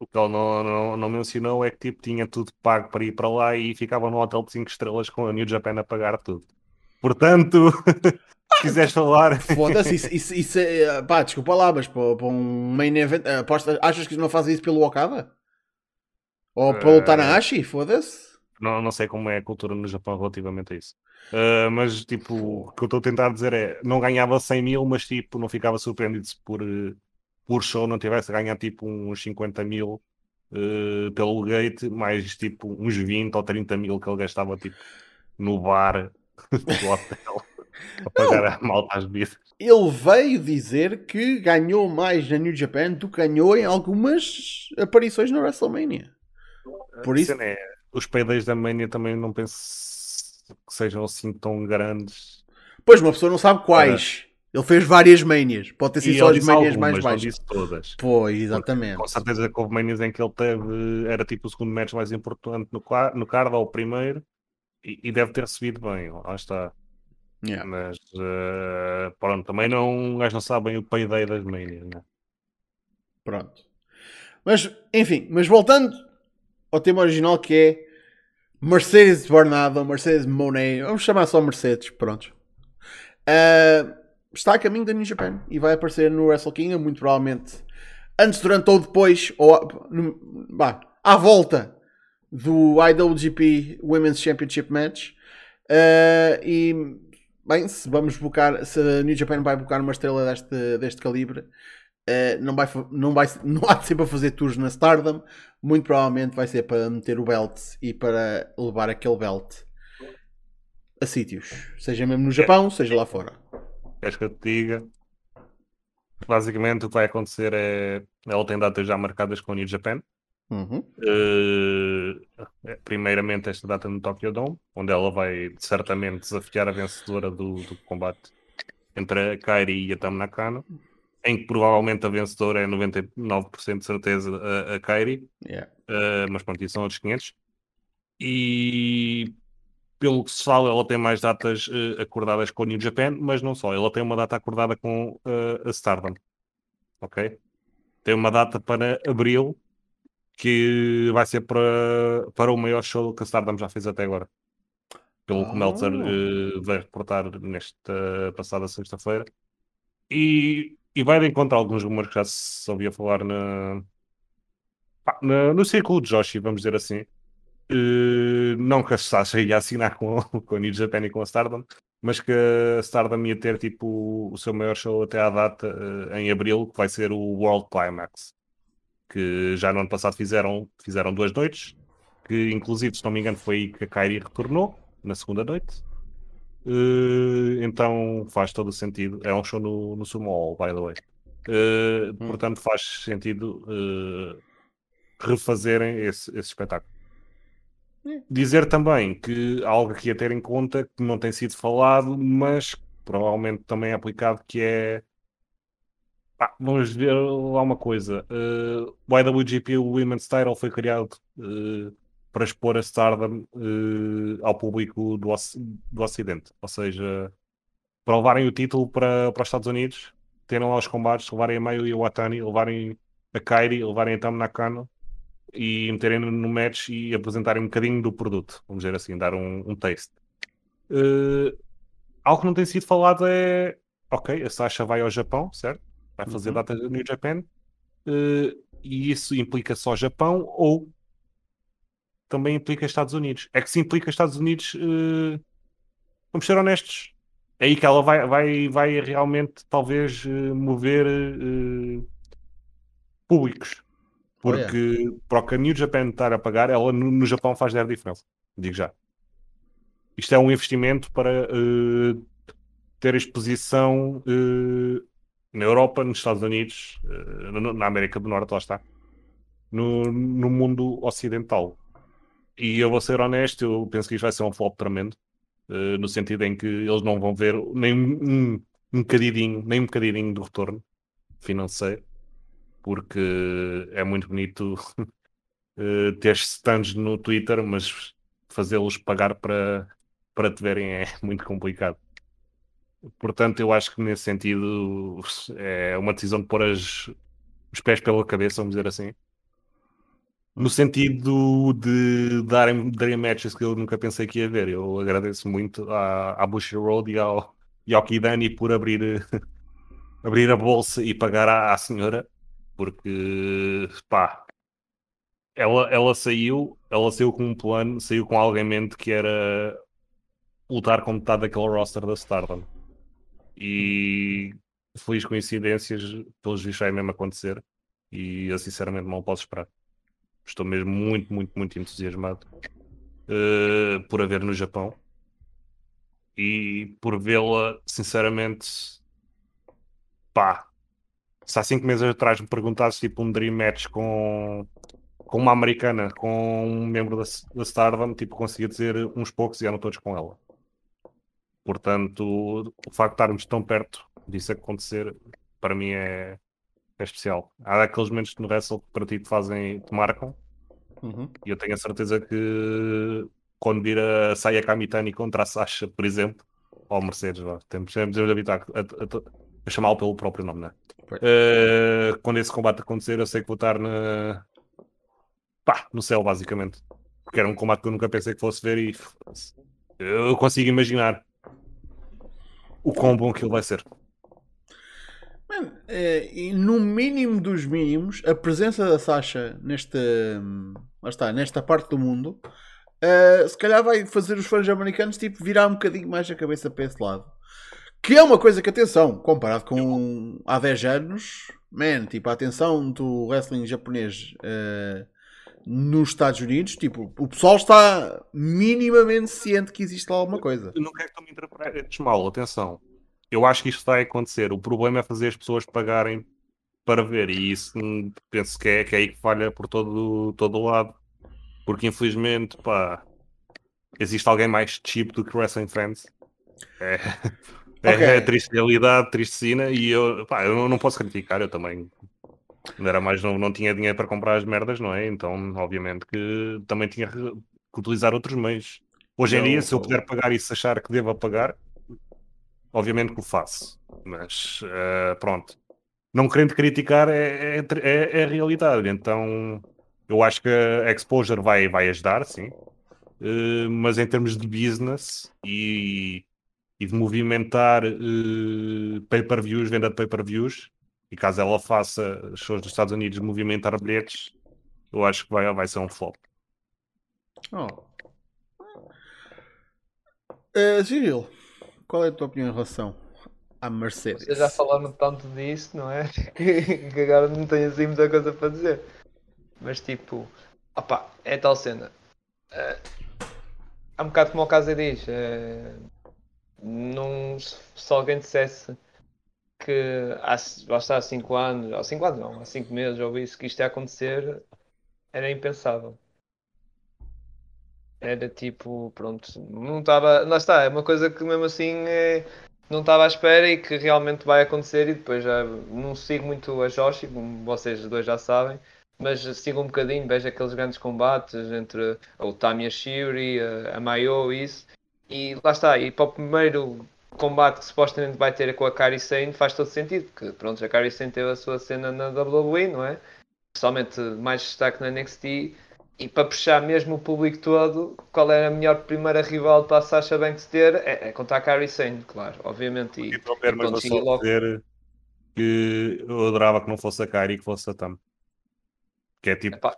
O que ele não, não, não mencionou é que tipo, tinha tudo pago para ir para lá e ficava no hotel de 5 estrelas com a New Japan a pagar tudo. Portanto, se quiseres falar. Foda-se, isso, isso, isso é. Pá, desculpa lá, mas para, para um main event. Aposta, achas que não fazem isso pelo Okada? Ou pelo Eh, Tanahashi? Foda-se. Não, não sei como é a cultura no Japão relativamente a isso. Uh, mas, tipo, o que eu estou a tentar dizer é: não ganhava 100 mil, mas, tipo, não ficava surpreendido por, uh, por show não tivesse a ganhar, tipo, uns 50 mil uh, pelo gate, mais, tipo, uns 20 ou 30 mil que ele gastava, tipo, no bar do hotel a pagar a malta às bebidas. Ele veio dizer que ganhou mais na New Japan do que ganhou em algumas aparições na WrestleMania. Por isso, é, os paydays da Mania também não penso que sejam assim tão grandes. pois uma pessoa não sabe quais. Ele fez várias manias. Pode ter sido só as manias mais baixas. disse todas. Pois, exatamente. Com certeza que houve manias em que ele teve, era tipo o segundo match mais importante no, no card, ou o primeiro, e, e deve ter recebido bem, lá está. Yeah. Mas eh, pronto, também não, gajo não sabe bem o payday das manias, né? Pronto. Mas, enfim, mas voltando ao tema original que é Mercedes Barnado, Mercedes Monet, vamos chamar só Mercedes, pronto. Ah, está a caminho da New Japan e vai aparecer no Wrestle Kingdom, muito provavelmente antes, durante ou depois, ou vá, à volta do IWGP Women's Championship Match. Ah, e bem, se vamos buscar, se a New Japan vai buscar uma estrela deste, deste calibre, Uh, não, vai, não, vai, não há de ser para fazer tours na Stardom, muito provavelmente vai ser para meter o belt e para levar aquele belt a sítios, seja mesmo no Japão, seja lá fora. Queres que eu te diga? Basicamente o que vai acontecer é. Ela tem datas já marcadas com o New Japan. Uhum. Eh, primeiramente esta data no Tokyo Dome, onde ela vai certamente desafiar a vencedora do, do combate entre a Kairi e a Tam Nakano, em que provavelmente a vencedora é 99% de certeza a, a Kairi, Yeah. eh, mas pronto, isso são outros 500. E pelo que se fala, ela tem mais datas eh, acordadas com o New Japan, mas não só, ela tem uma data acordada com eh, a Stardom, ok? Tem uma data para abril que vai ser para, para o maior show que a Stardom já fez até agora. Pelo que o Meltzer eh, vai reportar nesta passada sexta-feira. E, e vai de encontro alguns rumores que já se ouvia falar na, na- no círculo de Joshi, vamos dizer assim. Eh, não que a Sasha ia assinar com, com a New Japan e com a Stardom, mas que a Stardom ia ter tipo o seu maior show até à data eh, em abril, que vai ser o World Climax que já no ano passado fizeram, fizeram duas noites, que inclusive, se não me engano, foi aí que a Kairi retornou, na segunda noite. Eh, então faz todo o sentido. É um show no, no Sumo Hall, by the way. Eh, Hum. Portanto, faz sentido eh, refazerem esse, esse espetáculo. Dizer também que algo aqui a ter em conta que não tem sido falado, mas provavelmente também é aplicado, que é Pá, vamos ver lá uma coisa. Uh, o IWGP Women's Title foi criado uh, para expor a Stardom uh, ao público do, do Ocidente. Ou seja, para levarem o título para, para os Estados Unidos, terem lá os combates, levarem a Mayu e a Watani, levarem a Kairi, levarem a Tam Nakano e meterem no- match e apresentarem um bocadinho do produto. Vamos dizer assim, dar um, um taste. Uh, algo que não tem sido falado é. Ok, a Sasha vai ao Japão, certo? Vai fazer Uhum. datas no New Japan. eh, e isso implica só Japão ou também implica Estados Unidos? É que se implica Estados Unidos, eh, vamos ser honestos, é aí que ela vai, vai, vai realmente talvez mover eh, públicos. Oh. Porque para o que a New Japan estar a pagar, ela no, no Japão faz zero diferença. Digo já. Isto é um investimento para eh, ter exposição eh, na Europa, nos Estados Unidos, no- na América do Norte, lá está, no, no mundo ocidental. E eu vou ser honesto, eu penso que isto vai ser um flop tremendo, eh, no sentido em que eles não vão ver nem um, um, um bocadinho, nem um bocadinho do retorno financeiro, porque é muito bonito uh, ter stands no Twitter, mas fazê-los pagar para, para te verem é muito complicado. Portanto, eu acho que nesse sentido é uma decisão de pôr as, os pés pela cabeça, vamos dizer assim. No sentido de darem, darem matches que eu nunca pensei que ia ver. Eu agradeço muito à, à Bush Road e ao, e ao Kidani por abrir, abrir a bolsa e pagar à, à senhora, porque pá, ela, ela saiu, ela saiu com um plano, saiu com alguém em mente que era lutar com metade daquele roster da Stardom. E feliz coincidências, pelos vistos vai mesmo acontecer. E eu sinceramente não posso esperar. Estou mesmo muito, muito, muito entusiasmado uh, por a ver no Japão e por vê-la, sinceramente, pá. Se há 5 meses atrás me perguntasse tipo um Dream Match com, com uma americana, com um membro da, da Stardom, tipo, conseguia dizer uns poucos e eram todos com ela. Portanto, o facto de estarmos tão perto disso acontecer, para mim é, é especial. Há aqueles momentos no wrestle que para ti te fazem, te marcam. Uhum. E eu tenho a certeza que quando vir a Saia Kamitani contra a Sasha, por exemplo, ou Mercedes, vá, temos, temos de a, a, a chamá-lo pelo próprio nome, né? Uh, quando esse combate acontecer, eu sei que vou estar na... Pá, no céu, basicamente. Porque era um combate que eu nunca pensei que fosse ver e eu consigo imaginar o quão bom que ele vai ser. Man, é, e no mínimo dos mínimos, a presença da Sasha nesta, lá está, nesta parte do mundo uh, se calhar vai fazer os fãs americanos tipo, virar um bocadinho mais a cabeça para esse lado. Que é uma coisa que, atenção, comparado com há 10 anos, man, tipo, a atenção do wrestling japonês uh, nos Estados Unidos, tipo, o pessoal está minimamente ciente que existe lá alguma coisa. Eu não quero que tu me interpretes mal, atenção. Eu acho que isto vai acontecer. O problema é fazer as pessoas pagarem para ver, e isso hum, penso que é, que é aí que falha por todo, todo o lado. Porque infelizmente, pá, existe alguém mais cheap do que Wrestling Fans. É, é, okay. é triste realidade, triste cena, e eu, pá, eu não posso criticar, eu também não era mais não, não tinha dinheiro para comprar as merdas, não é? Então, obviamente que também tinha que utilizar outros meios. Hoje em dia, se eu puder pagar e se achar que devo pagar, obviamente que o faço. Mas uh, pronto. Não querendo criticar é, é, é, é a realidade. Então eu acho que a exposure vai, vai ajudar, sim. Uh, mas em termos de business e, e de movimentar uh, pay-per-views, venda de pay-per-views, e caso ela faça shows dos Estados Unidos movimentar bilhetes, eu acho que vai, vai ser um flop. Oh. Uh, Cyril, qual é a tua opinião em relação à Mercedes? Vocês já falaram tanto disso, não é? que agora não tenho assim muita coisa para dizer. Mas tipo, opá, é tal cena. Uh, é um bocado como o Casa diz. Uh, não, se alguém dissesse que há, lá está, há 5 anos, há 5 anos não, há 5 meses ou isso, que isto ia acontecer, era impensável. Era tipo, pronto, não estava, lá está, é uma coisa que mesmo assim é, não estava à espera e que realmente vai acontecer e depois já não sigo muito a Joshi, como vocês dois já sabem, mas sigo um bocadinho, vejo aqueles grandes combates entre o Tamiya Shiri, a, a Mayo isso, e lá está, e para o primeiro combate que supostamente vai ter com a Kairi Sane faz todo sentido, porque pronto, a Kairi Sane teve a sua cena na WWE, não é? Principalmente mais destaque na NXT, e para puxar mesmo o público todo, qual era a melhor primeira rival para a Sasha Banks ter? É, é contra a Kairi Sane, claro, obviamente. E, e, mas vou só logo... dizer que eu adorava que não fosse a Kairi que fosse a Tam. Que é tipo Epá,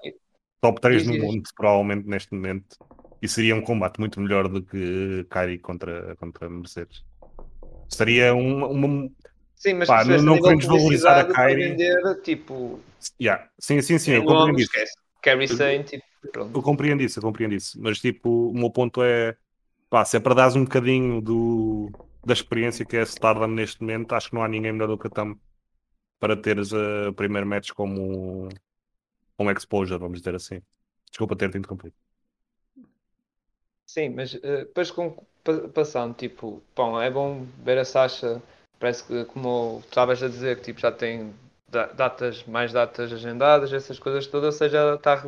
top 3 no mundo, provavelmente neste momento. E seria um combate muito melhor do que Kairi contra, contra Mercedes. Seria uma. uma... Sim, mas Pá, não, não queremos valorizar a Kairi. Vender, tipo... Yeah. Sim, sim, sim, eu compreendo isso. Carry Sane, tipo, pronto. Eu compreendo isso, eu compreendo isso. Mas tipo, o meu ponto é. Pá, se é para dares um bocadinho do, da experiência que é Stardom neste momento, acho que não há ninguém melhor do que a Tam para teres a primeiro match como um exposure, vamos dizer assim. Desculpa ter-te interrompido. Sim, mas uh, depois com, passando, tipo, bom, é bom ver a Sasha, parece que como estavas a dizer, que tipo, já tem datas, mais datas agendadas, essas coisas todas, ou seja, está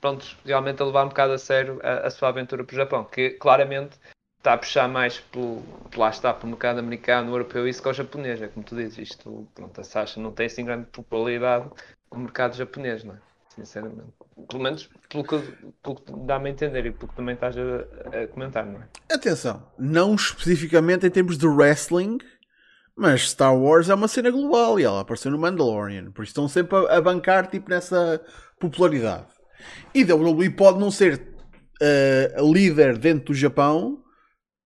pronto, realmente a levar um bocado a sério a, a sua aventura para o Japão, que claramente está a puxar mais pelo, lá está, pelo mercado americano, europeu, isso que ao japonês, é como tu dizes, isto, pronto, a Sasha não tem assim grande popularidade no mercado japonês, não é? Sinceramente. Pelo menos pelo que, pelo que dá-me a entender e pelo que também estás a, a comentar, não é? Atenção, não especificamente em termos de wrestling, mas Star Wars é uma cena global e ela apareceu no Mandalorian, por isso estão sempre a, a bancar tipo nessa popularidade. E WWE pode não ser uh, líder dentro do Japão,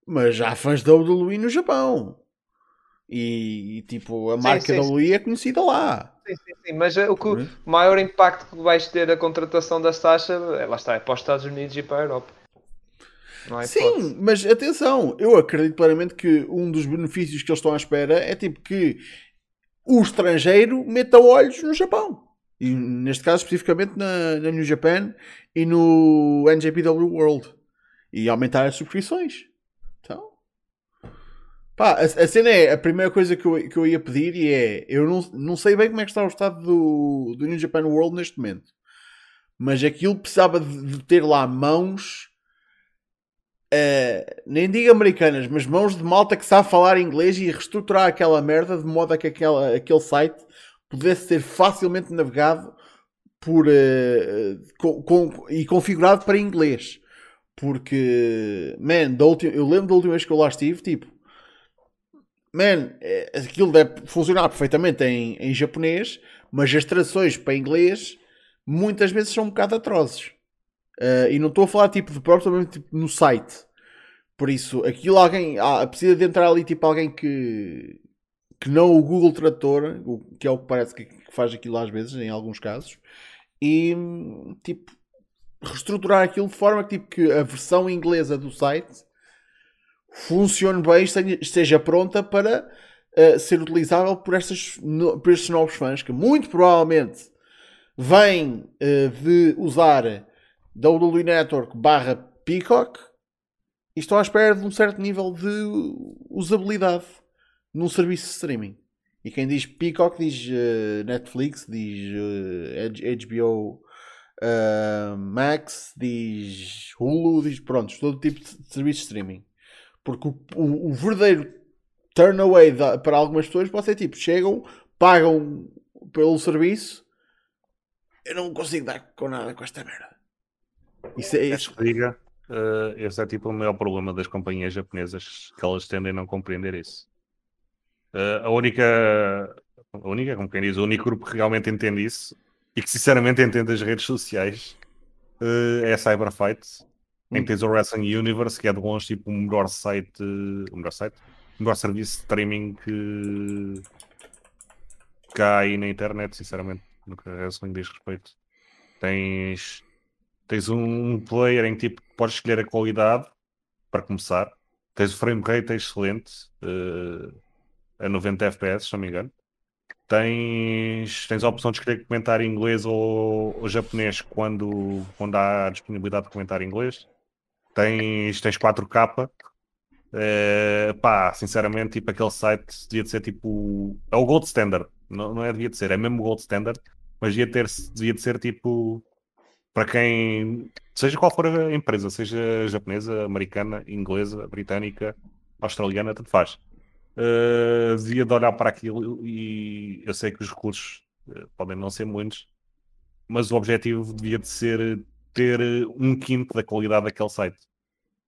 mas há fãs da WWE no Japão. E, e, tipo, a Sim, marca sim, da sim. WWE é conhecida lá. Sim, sim, sim, mas eh, o, que, Uhum. o maior impacto que vais ter a contratação da Sasha, é, lá está, é para os Estados Unidos e para a Europa. Não há hipótese. Sim, mas atenção, eu acredito claramente que um dos benefícios que eles estão à espera é tipo que o estrangeiro meta olhos no Japão. E neste caso, especificamente na, na New Japan e no NJPW World. E aumentar as subscrições. Pá, a, a cena é a primeira coisa que eu, que eu ia pedir e é eu não, não sei bem como é que está o estado do, do New Japan World neste momento. Mas aquilo precisava de, de ter lá mãos eh, nem digo americanas, mas mãos de malta que sabe falar inglês e reestruturar aquela merda de modo a que aquela, aquele site pudesse ser facilmente navegado por, eh, com, com- e configurado para inglês. Porque, man, da última, eu lembro da última vez que eu lá estive, tipo, man, eh, aquilo deve funcionar perfeitamente em, em japonês, mas as traduções para inglês muitas vezes são um bocado atrozes. Uh, e não estou a falar tipo de próprio, tipo, no site. Por isso, aquilo alguém ah, precisa de entrar ali tipo alguém que que não o Google Tradutor, que é o que parece que, que faz aquilo às vezes, em alguns casos, e tipo reestruturar aquilo de forma que, tipo, que a versão inglesa do site funcione bem, esteja, pronta para uh, ser utilizável por, estas, no- por estes novos fãs que muito provavelmente vêm uh, de usar WWE Network barra Peacock e estão à espera de um certo nível de usabilidade num serviço de streaming. E quem diz Peacock diz uh, Netflix, diz HBO Max, diz Hulu, diz pronto, todo tipo de serviço de streaming. Porque o, o, o verdadeiro turn away da- para algumas pessoas pode ser tipo, chegam, pagam pelo serviço, eu não consigo dar com nada com esta merda. Isso é isso. que diga? eh, esse é tipo o maior problema das companhias japonesas, que elas tendem a não compreender isso. Eh, a única, a única, como quem diz, o único grupo que realmente entende isso e que sinceramente entende as redes sociais eh, é a Cyberfight, em Hum. tens o Wrestling Universe, que é de longe tipo o melhor site, o melhor site, o melhor serviço de streaming que, que há aí na internet, sinceramente, no que a Wrestling diz respeito. Tens, tens um player em que tipo, podes escolher a qualidade para começar. Tens o frame rate excelente, eh, a 90 FPS, se não me engano. Tens, tens a opção de escolher comentar em inglês ou, ou japonês quando, quando há disponibilidade de comentar em inglês. Tens, tens 4K. Eh, pá, sinceramente, tipo, aquele site devia de ser tipo. É o Gold Standard. Não, não é devia de ser, é mesmo Gold Standard. Mas devia, ter, devia de ser tipo. Para quem. Seja qual for a empresa, seja japonesa, americana, inglesa, britânica, australiana, tanto faz. Uh, devia de olhar para aquilo e eu sei que os recursos uh, podem não ser muitos, mas o objetivo devia de ser ter uh, um quinto da qualidade daquele site.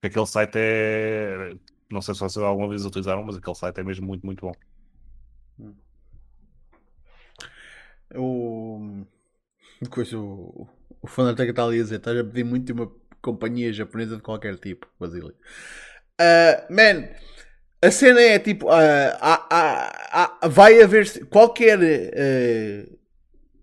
Porque aquele site é. Não sei se vocês alguma vez utilizaram, mas aquele site é mesmo muito, muito bom. O. Coisa, o, o Fanatec está ali a dizer: estás a pedir muito de uma companhia japonesa de qualquer tipo, Basílio. Uh, man, a cena é tipo: uh, há- vai haver qualquer. uh,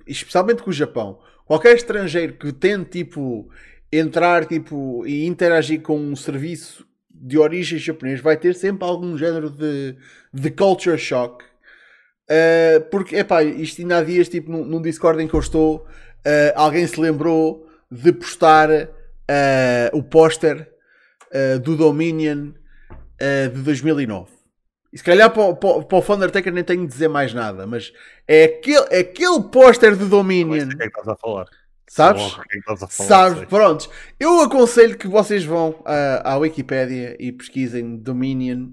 especialmente com o Japão, qualquer estrangeiro que tente tipo entrar tipo, e interagir com um serviço de origem japonês vai ter sempre algum género de, de culture shock. Uh, porque, epá, isto ainda há dias, tipo, num, num Discord em que eu estou, uh, alguém se lembrou de postar uh, o póster do Dominion de 2009. E se calhar para, o- para, o- para o Thundertaker nem tenho de dizer mais nada, mas é aquele, é aquele póster do Não Dominion. sei o que estás a falar. Sabes? Que estás a falar? Sabes, prontos. Eu aconselho que vocês vão ah, à Wikipédia e pesquisem Dominion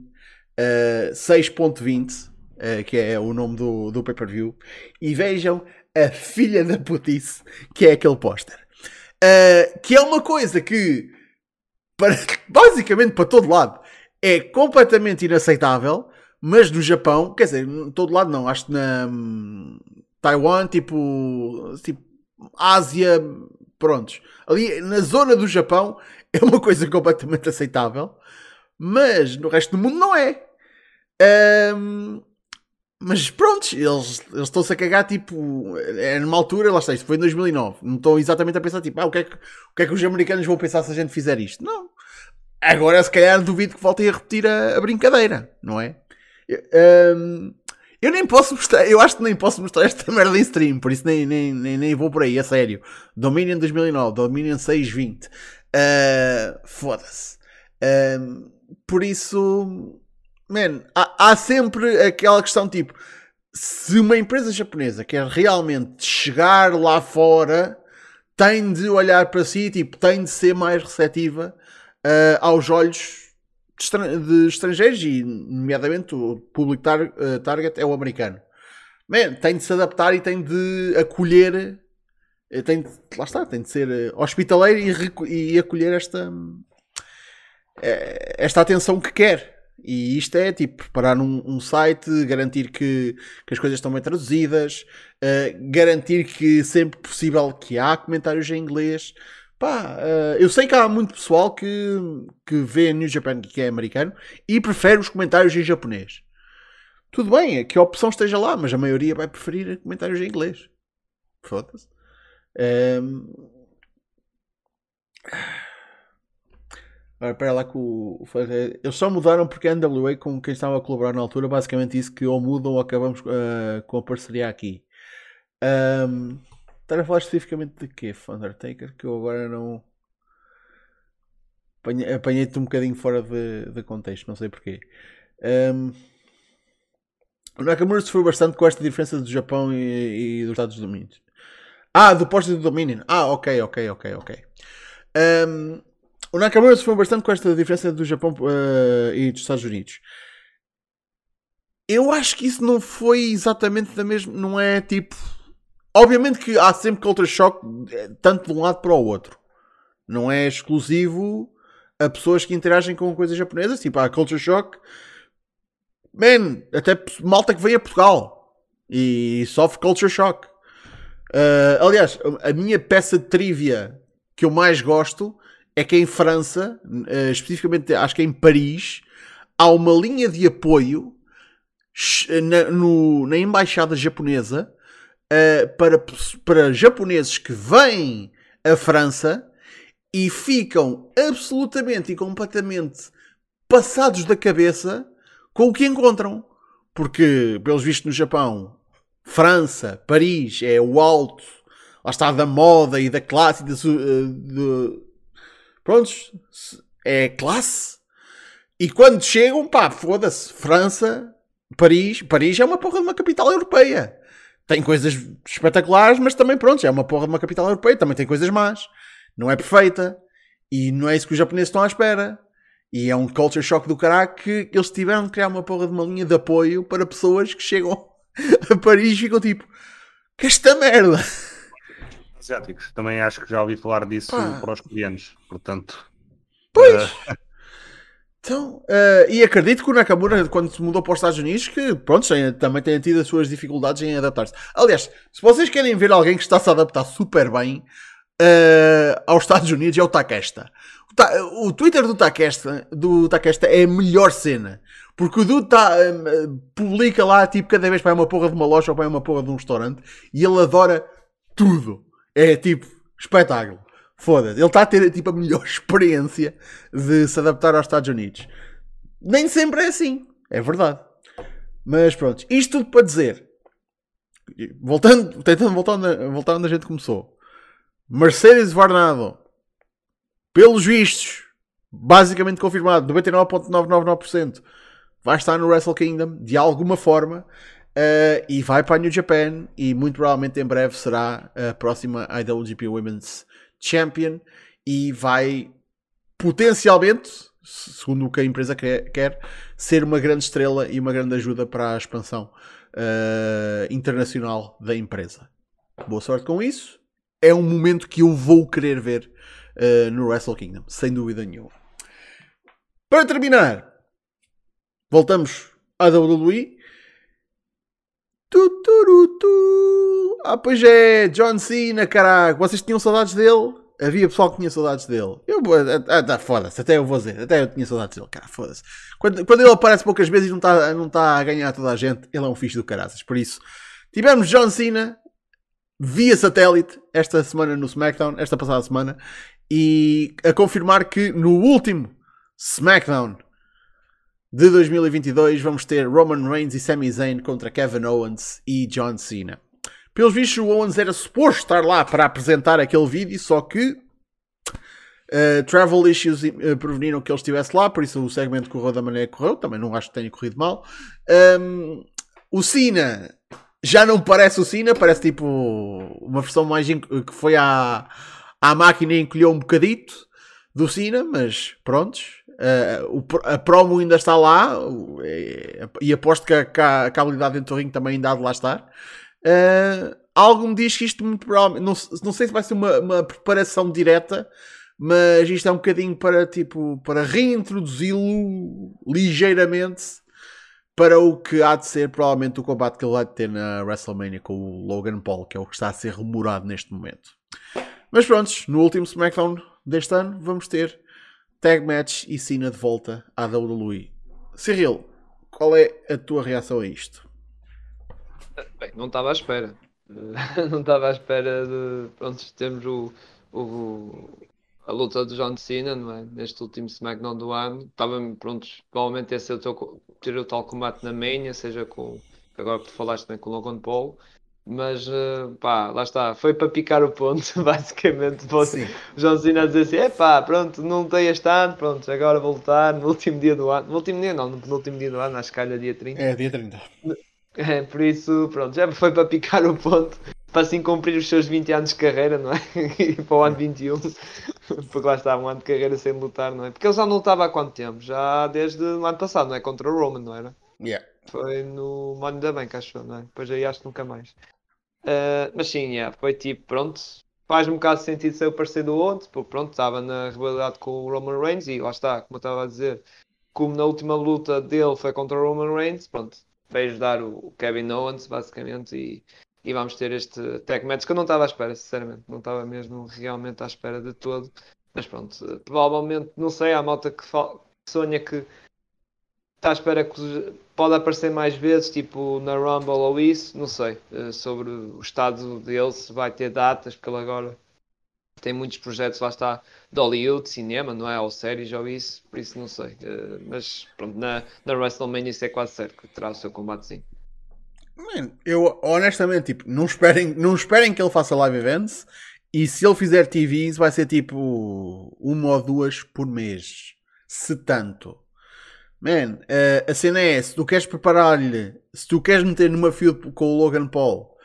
ah, 6.20, ah, que é o nome do, do pay-per-view, e vejam a filha da putice que é aquele póster. Ah, que é uma coisa que, para, basicamente para todo lado, é completamente inaceitável, mas no Japão, quer dizer, todo lado não, acho que na hum, Taiwan, tipo, tipo Ásia, prontos. Ali na zona do Japão é uma coisa completamente aceitável, mas no resto do mundo não é. Ahm, mas prontos, eles, eles estão-se a cagar, tipo, é numa altura, lá está, isto foi em 2009. Não estão exatamente a pensar, tipo, ah, o que, é que, o que é que os americanos vão pensar se a gente fizer isto? Não. Agora, se calhar, duvido que voltem a repetir a, a brincadeira, não é? Eu, ahm, eu nem posso mostrar, eu acho que nem posso mostrar esta merda em stream, por isso nem, nem, nem, nem vou por aí, a sério. Dominion 2009, Dominion 620. Ah, Foda-se. Ahm, por isso, man, há, há sempre aquela questão tipo: se uma empresa japonesa quer realmente chegar lá fora, tem de olhar para si, tipo, tem de ser mais receptiva ah, aos olhos de, estran- de estrangeiros e, nomeadamente, o público tar- ah, target é o americano. Man, tem de se adaptar e tem de acolher, eh, tem de, lá está, tem de ser hospitaleiro e, e acolher esta, esta atenção que quer. E isto é tipo preparar um, um site, garantir que, que as coisas estão bem traduzidas, eh, garantir que sempre possível que há comentários em inglês. Pá, eh, eu sei que há muito pessoal que, que vê New Japan que é americano e prefere os comentários em japonês. Tudo bem, é que a opção esteja lá, mas a maioria vai preferir comentários em inglês. Foda-se. Ehm, Agora, espera lá que o, o Eles só mudaram porque a NWA com quem estava a colaborar na altura basicamente disse que ou mudam ou acabamos eh, com a parceria aqui. Ahm, Estar a falar especificamente de quê, Undertaker? Que eu agora não. Apanhei- Apanhei-te um bocadinho fora de, de contexto, não sei porquê. Ahm, o Nakamura sofreu bastante com esta diferença do Japão e, e dos Estados Unidos. Ah, do póster do Dominion. Ah, ok, ok, ok, ok. Ahm, o Nakamura sofreu bastante com esta diferença do Japão eh, e dos Estados Unidos. Eu acho que isso não foi exatamente da mesma. Não é tipo. Obviamente que há sempre culture shock, eh, tanto de um lado para o outro. Não é exclusivo a pessoas que interagem com coisas japonesas. Tipo, há culture shock. Man, até malta que vem a Portugal e sofre culture shock. Uh, aliás, a minha peça de trivia que eu mais gosto é que em França, uh, especificamente acho que em Paris, há uma linha de apoio sh- na, no- na embaixada japonesa uh, para, para japoneses que vêm à França e ficam absolutamente e completamente passados da cabeça com o que encontram. Porque, pelos vistos no Japão, França, Paris é o alto, lá está, da moda e da classe e da eh, de... Prontos, é classe. E quando chegam, pá, foda-se, França, Paris, Paris é uma porra de uma capital europeia. Tem coisas espetaculares, mas também, pronto, é uma porra de uma capital europeia, também tem coisas más. Não é perfeita. E não é isso que os japoneses estão à espera. E é um culture shock do caralho que eles tiveram de criar uma porra de uma linha de apoio para pessoas que chegam a Paris e ficam tipo, que esta merda. Asiáticos. Também acho que já ouvi falar disso Pá. para os coreanos. Portanto, Pois. Então, eh, e acredito que o Nakamura, quando se mudou para os Estados Unidos, que pronto, também tem tido as suas dificuldades em adaptar-se. Aliás, se vocês querem ver alguém que está a adaptar super bem eh, aos Estados Unidos, é o Takesta. O, Ta- o Twitter do Takesta, do Takesta é a melhor cena. Porque o dude tá, eh, publica lá, tipo, cada vez vai uma porra de uma loja ou vai uma porra de um restaurante e ele adora tudo. É tipo, espetáculo. Foda-se. Ele está a ter tipo a melhor experiência de se adaptar aos Estados Unidos. Nem sempre é assim. É verdade. Mas pronto. Isto tudo para dizer. Voltando, tentando voltar onde, voltar onde a gente começou. Mercedes Varnado. Pelos vistos. Basicamente confirmado. 99.999%. Vai estar no Wrestle Kingdom. De alguma forma. Uh, e vai para a New Japan e muito provavelmente em breve será a próxima IWGP Women's Champion e vai potencialmente, segundo o que a empresa quer, ser uma grande estrela e uma grande ajuda para a expansão uh, internacional da empresa. Boa sorte com isso. É um momento que eu vou querer ver uh, no Wrestle Kingdom, sem dúvida nenhuma. Para terminar, voltamos à WWE. Tu, tu, tu, Ah, pois é, John Cena, caraca. Vocês tinham saudades dele? Havia pessoal que tinha saudades dele. Eu, ah, tá, foda-se, até eu vou dizer, até eu tinha saudades dele, cara, foda-se. Quando, quando ele aparece poucas vezes e não está não tá a ganhar toda a gente, ele é um fixe do caraças. Por isso, tivemos John Cena via satélite esta semana no SmackDown, esta passada semana, e a confirmar que no último SmackDown de 2022 vamos ter Roman Reigns e Sami Zayn contra Kevin Owens e John Cena. Pelos vistos, o Owens era suposto estar lá para apresentar aquele vídeo, só que uh, travel issues uh, preveniram que ele estivesse lá, por isso o segmento correu da maneira que correu. Também não acho que tenha corrido mal. Um, o Cena já não parece o Cena, parece tipo uma versão mais que foi à, à máquina e encolheu um bocadito do Cena, mas prontos. Uh, a promo ainda está lá uh, e aposto que a, que a, a habilidade dentro do também ainda há de lá estar. Uh, algo me diz que isto muito provavelmente, não, não sei se vai ser uma, uma, preparação direta, mas isto é um bocadinho para tipo para reintroduzi-lo ligeiramente para o que há de ser provavelmente o combate que ele vai ter na WrestleMania com o Logan Paul, que é o que está a ser rumorado neste momento. Mas pronto, no último SmackDown deste ano vamos ter Tag Match e Cena de volta à WWE. Cyril, qual é a tua reação a isto? Bem, não estava à espera. não estava à espera de. Pronto, temos o, o, a luta de John Cena, é? Neste último SmackDown do ano. Estava, pronto, provavelmente esse é o teu, ter o tal combate na Mania, seja com. Agora que falaste né, com o Logan Paul mas uh, pá, lá está, foi para picar o ponto, basicamente. O João Cena a dizer assim: é pá, pronto, não tem este ano, pronto, agora vou lutar no último dia do ano. No último dia, não, no último dia do ano, acho que calha dia 30. É, dia 30. É, por isso, pronto, já foi para picar o ponto, para assim cumprir os seus 20 anos de carreira, não é? E para o ano 21, porque lá está, um ano de carreira sem lutar, não é? Porque ele já não lutava há quanto tempo? Já desde o ano passado, não é? Contra o Roman, não era? Yeah. Foi no Money da Bank, acho, não é? Depois aí acho que nunca mais. Uh, mas sim, yeah, foi tipo, pronto, faz um bocado sentido ser o parceiro do Owens, porque pronto, estava na rivalidade com o Roman Reigns e lá está, como eu estava a dizer, como na última luta dele foi contra o Roman Reigns, pronto, veio ajudar o Kevin Owens basicamente e, e vamos ter este tag match que eu não estava à espera, sinceramente, não estava mesmo realmente à espera de todo, mas pronto, provavelmente, não sei, há malta que sonha que está à espera que pode aparecer mais vezes, tipo na Rumble ou isso, não sei, eh, sobre o estado dele, se vai ter datas, porque ele agora tem muitos projetos, lá está, de Hollywood, cinema, não é? Ou séries ou isso, por isso não sei. Eh, mas pronto, na, na WrestleMania isso é quase certo que terá o seu combatezinho. Man, eu honestamente, tipo, não esperem, não esperem que ele faça live events e se ele fizer TVs vai ser tipo uma ou duas por mês, se tanto. Man, uh, a cena é: se tu queres preparar-lhe, se tu queres meter numa feud com o Logan Paul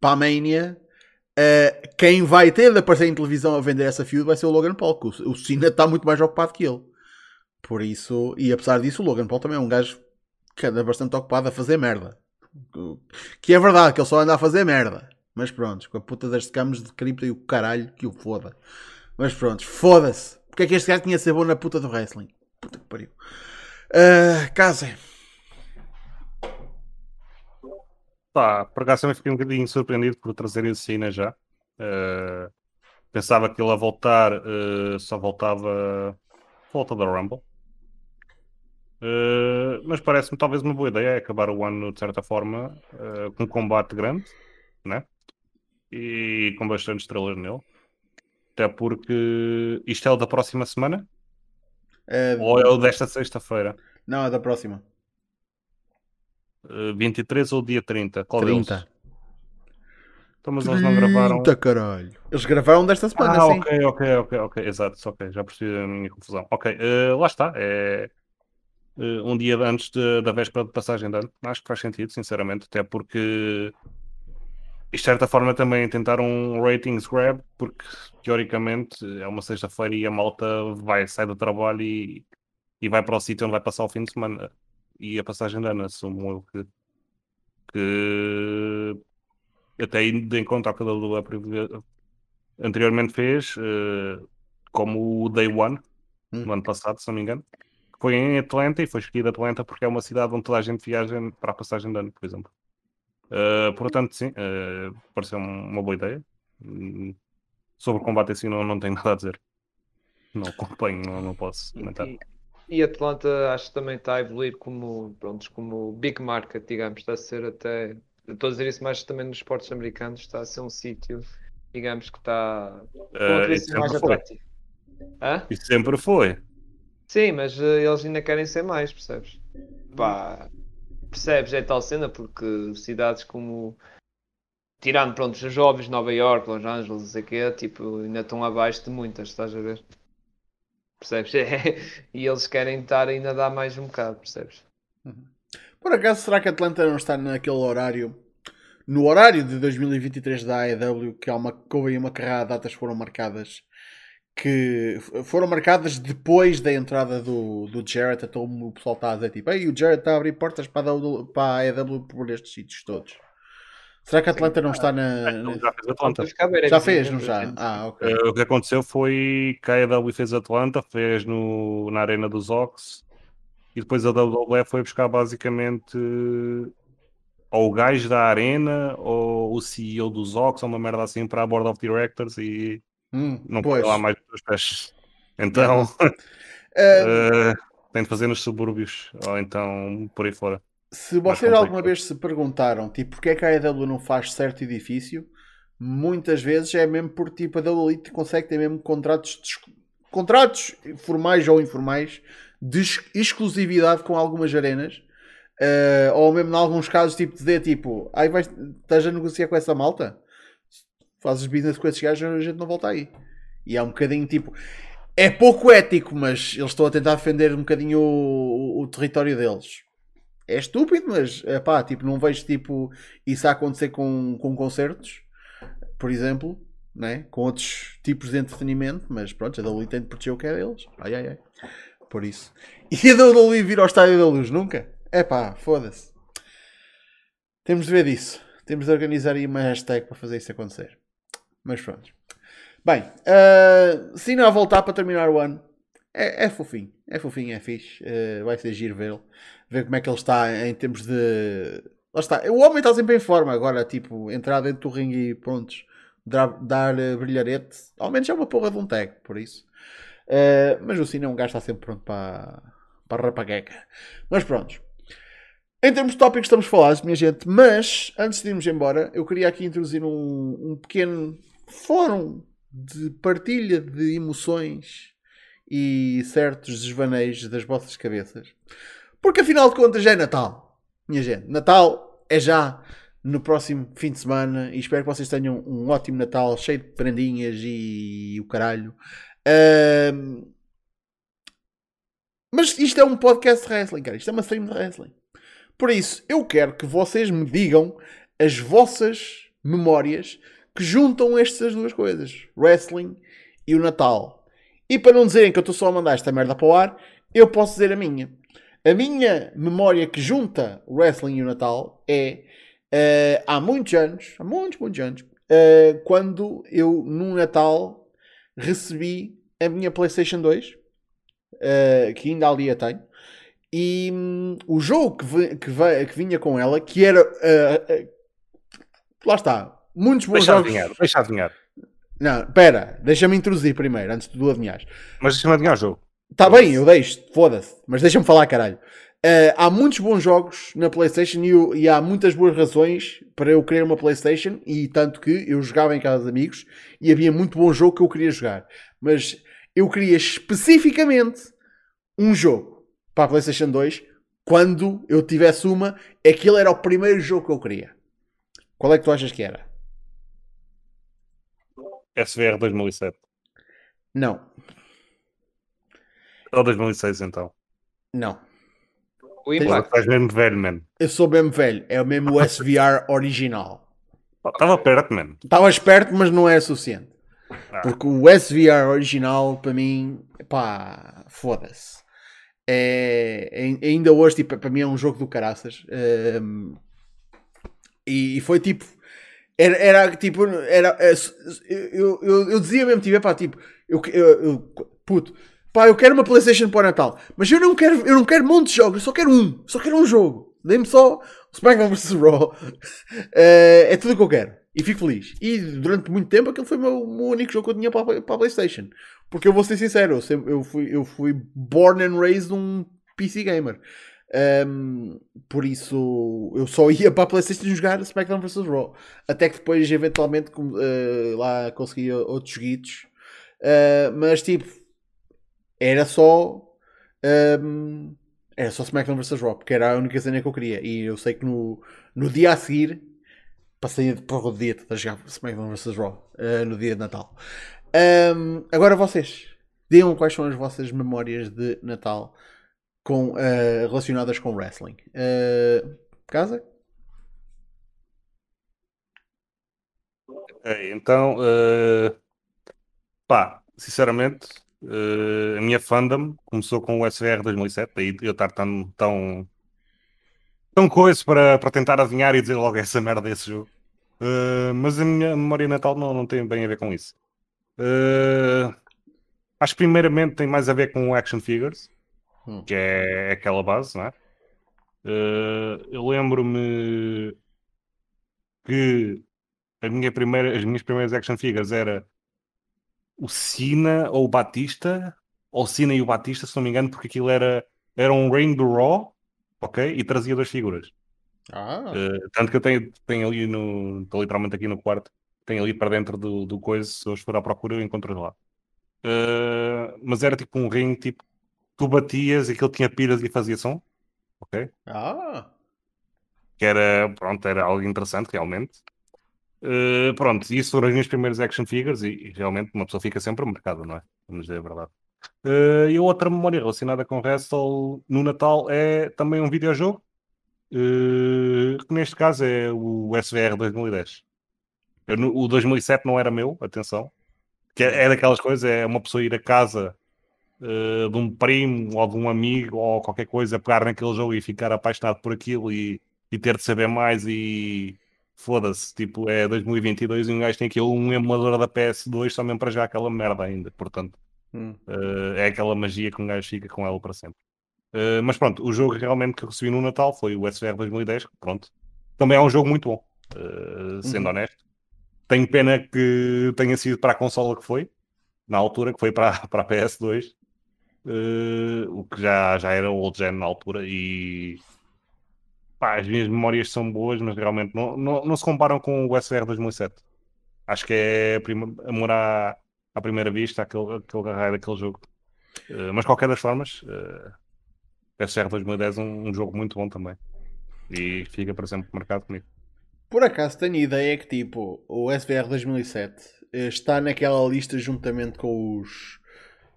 para a Mania, uh, quem vai ter de aparecer em televisão a vender essa feud vai ser o Logan Paul, que o, Cena está muito mais ocupado que ele. Por isso, e apesar disso, o Logan Paul também é um gajo que anda bastante ocupado a fazer merda. Que é verdade, que ele só anda a fazer merda. Mas pronto, com a puta das camas de cripto e o caralho que o foda. Mas pronto, foda-se. Porque é que este gajo tinha de ser bom na puta do wrestling? Puta que pariu. Uh, Casem. Pá, por acaso também fiquei um bocadinho surpreendido por trazer esse Cena já. Uh, pensava que ele a voltar uh, só voltava volta da Rumble. Uh, mas parece-me talvez uma boa ideia acabar o ano de certa forma com um combate grande, né? E com bastante estrelas nele. Até porque isto é o da próxima semana. É, ou é o desta sexta-feira? Não, é da próxima. Uh, 23 ou dia 30? Qual 30. Deles? Então, mas eles não gravaram. 30, caralho. Eles gravaram desta semana, ah, sim. ok, ok, ok, ok. Exato, ok. Já percebi a minha confusão. Ok, uh, lá está. É... eh, um dia antes de- da véspera de passagem de ano. Acho que faz sentido, sinceramente, até porque isto de certa forma também tentar um ratings grab, porque teoricamente é uma sexta-feira e a malta vai, sai do trabalho e, e vai para o sítio onde vai passar o fim de semana. E a passagem de ano, assumo eu que, que até indo de encontro ao que a WWE anteriormente fez, eh, como o Day One, Hum. no ano passado, se não me engano. Foi em Atlanta e foi escolhida Atlanta porque é uma cidade onde toda a gente viaja para a passagem de ano, por exemplo. Uh, portanto, sim, uh, pareceu uma boa ideia. Hum, Sobre o combate assim não, não tenho nada a dizer. Não acompanho, não, não posso comentar. E, e Atlanta acho que também está a evoluir como, prontos, como big market, digamos, está a ser até, estou a dizer isso mais também nos esportes americanos, está a ser um sítio, digamos, que está Uh, mais sempre foi. atrativo. Hã? Isso sempre foi. Sim, mas eh, eles ainda querem ser mais, percebes? Pá, percebes? É tal cena porque cidades como. Tirando, pronto, os jovens, Nova York, Los Angeles, não sei o tipo, ainda estão abaixo de muitas, estás a ver? Percebes? É, e eles querem estar ainda a dar mais um bocado, percebes? Por acaso, será que Atlanta não está naquele horário? No horário de 2023 da AEW, que, há uma, que houve uma carrada datas foram marcadas, que foram marcadas depois da entrada do, do Jarrett, então o pessoal está a dizer tipo, Ei, o Jarrett está a abrir portas para a, AEW para a AEW por estes sítios todos. Será que Atlanta não está na. Já fez Atlanta. Já fez, não já? Ah, ok. Uh, o que aconteceu foi que a AEW fez Atlanta, fez no, na Arena dos Ox e depois a WWE foi buscar basicamente ou o gajo da Arena ou o CEO dos Ox, ou uma merda assim para a Board of Directors e Hum, não pois. pode lá mais dos pés. Então uh, tem de fazer nos subúrbios ou então por aí fora. Se vocês alguma vez se perguntaram tipo, porque é que a AEW não faz certo edifício, muitas vezes é mesmo por tipo a WWE consegue ter mesmo contratos, de contratos formais ou informais de ex- exclusividade com algumas arenas. eh, ou mesmo em alguns casos tipo dizer tipo, aí vais, estás a negociar com essa malta? Fazes business com esses gajos, a gente não volta aí. E é um bocadinho tipo. É pouco ético, mas eles estão a tentar defender um bocadinho o, o- o território deles é estúpido, mas pá, tipo, não vejo tipo isso a acontecer com, com concertos, por exemplo, né? com outros tipos de entretenimento, mas pronto, a WWE tem de proteger o que é deles. Ai ai ai. Por isso. E a WWE vir ao estádio da luz nunca? É pá, foda-se. Temos de ver disso. Temos de organizar aí uma hashtag para fazer isso acontecer. Mas pronto. Bem, uh, Cena a voltar para terminar o ano. É, é fofinho. É fofinho, é fixe. Uh, vai ser giro vê-lo. Ver como é que ele está em termos de. Lá está. O homem está sempre em forma agora. Tipo, entrar dentro do ringue e prontos. Dar, dar uh, brilharete. Ao menos é uma porra de um tag, por isso. Uh, mas o Cena é um gajo que está sempre pronto para, para a rapagueca. Mas pronto. Em termos de tópicos estamos falados, minha gente. Mas, antes de irmos embora, eu queria aqui introduzir um, um pequeno fórum de partilha de emoções e certos desvaneios das vossas cabeças. Porque afinal de contas já é Natal. Minha gente, Natal é já no próximo fim de semana e espero que vocês tenham um ótimo Natal cheio de prendinhas e o caralho. Ahm, Mas isto é um podcast de wrestling, cara. Isto é uma stream de wrestling. Por isso, eu quero que vocês me digam as vossas memórias que juntam estas duas coisas: wrestling e o Natal. E para não dizerem que eu estou só a mandar esta merda para o ar, eu posso dizer a minha. A minha memória que junta o wrestling e o Natal é eh, há muitos anos, há muitos, muitos anos, eh, quando eu num Natal recebi a minha PlayStation 2, eh, que ainda ali a tenho, e hum, o jogo que, vi- que, ve- que vinha com ela, que era. lá está. Muitos bons Deixa jogos. adivinhar, deixa adivinhar. Não, pera, deixa-me introduzir primeiro, antes de tu adivinhares. Mas deixa-me adivinhar o jogo. Está bem, eu deixo, foda-se, mas deixa-me falar, caralho. Eh, há muitos bons jogos na PlayStation e, eu- e há muitas boas razões para eu querer uma PlayStation. E tanto que eu jogava em casa de amigos e havia muito bom jogo que eu queria jogar, mas eu queria especificamente um jogo para a PlayStation 2. Quando eu tivesse uma, aquele era o primeiro jogo que eu queria. Qual é que tu achas que era? SVR 2007. Não, Ou 2006 então. não. O Tens- Agora Impact. estás mesmo velho, man. Eu sou mesmo velho. É o mesmo SVR original. Estava perto, man. Estava esperto, mas não é suficiente. Ah. Porque o SVR original, para mim, pá, foda-se. É, é- ainda hoje, tipo, para mim é um jogo do caraças. Ehm, e, e foi tipo. Era, era tipo. Era, é, eu, eu, eu dizia mesmo, tipo, pá, tipo, eu, eu, eu- puto, pá, eu quero uma PlayStation para o Natal, mas eu não quero, eu não quero um monte de jogos, eu só quero um, só quero um jogo. Dê-me só SmackDown vs Raw. Eh, é tudo o que eu quero. E fico feliz. E durante muito tempo aquele foi o meu, meu único jogo que eu tinha para, para a PlayStation. Porque eu vou ser sincero, eu, sempre- eu fui, eu fui born and raised um PC gamer. Um, por isso eu só ia para a PlayStation jogar SmackDown vs Raw. Até que depois, eventualmente, eh, lá consegui outros joguitos. Uh, mas tipo, era só. um, era só SmackDown vs Raw, porque era a única cena que eu queria. E eu sei que no, no dia a seguir passei porra, o dia a jogar SmackDown vs Raw uh, no dia de Natal. Um, agora vocês, digam quais são as vossas memórias de Natal com, uh, relacionadas com wrestling. Uh, casa? Então, eh, pá, sinceramente, eh, a minha fandom começou com o SVR 2007, daí eu estar tão, tão, tão coisa para, para tentar adivinhar e dizer logo essa merda desse jogo. Mas a minha memória natal não, não tem bem a ver com isso. Acho que primeiramente tem mais a ver com action figures, Hum. que é aquela base, não é? Eh, eu lembro-me que a minha primeira, as minhas primeiras action figures era o Cena ou o Batista, ou o Cena e o Batista, se não me engano, porque aquilo era, era um Reign do Raw, ok? E trazia duas figuras. Ah, Eh, tanto que eu tenho, tenho ali no. Estou literalmente aqui no quarto, tenho ali para dentro do, do coisa, se eu for à procura, eu encontro lá. Eh, mas era tipo um ring, tipo, tu batias e aquilo tinha pilhas e fazia som, ok? ah. que era, pronto, era algo interessante realmente. Eh, pronto, isso foram as minhas primeiras action figures e, e realmente uma pessoa fica sempre marcada, não é? Vamos dizer a verdade. Eh, e outra memória relacionada com Wrestle no Natal é também um videojogo, eh, que neste caso é o SVR 2010. Eu o 2007 não era meu, atenção, que é, é daquelas coisas, é uma pessoa ir a casa eh, de um primo ou de um amigo ou qualquer coisa, pegar naquele jogo e ficar apaixonado por aquilo e, e ter de saber mais e foda-se, tipo, é 2022 e um gajo tem aquilo, um emulador da PS2 só mesmo para já aquela merda ainda, portanto, Hum. eh, é aquela magia que um gajo fica com ela para sempre. Eh, mas pronto, o jogo realmente que eu recebi no Natal foi o SVR 2010, pronto. Também é um jogo muito bom, eh, sendo Uhum. honesto. Tenho pena que tenha sido para a consola que foi, na altura, que foi para, para a PS2, eh, o que já, já era old gen na altura e pá, as minhas memórias são boas, mas realmente não, não, não se comparam com o SVR 2007. Acho que é prima, amor à, à primeira vista, aquele, aquele raio daquele jogo. Eh, mas qualquer das formas, uh, SVR 2010 é um, um jogo muito bom também. E fica para sempre marcado comigo. Por acaso tenho ideia que tipo o SVR 2007 eh, está naquela lista juntamente com os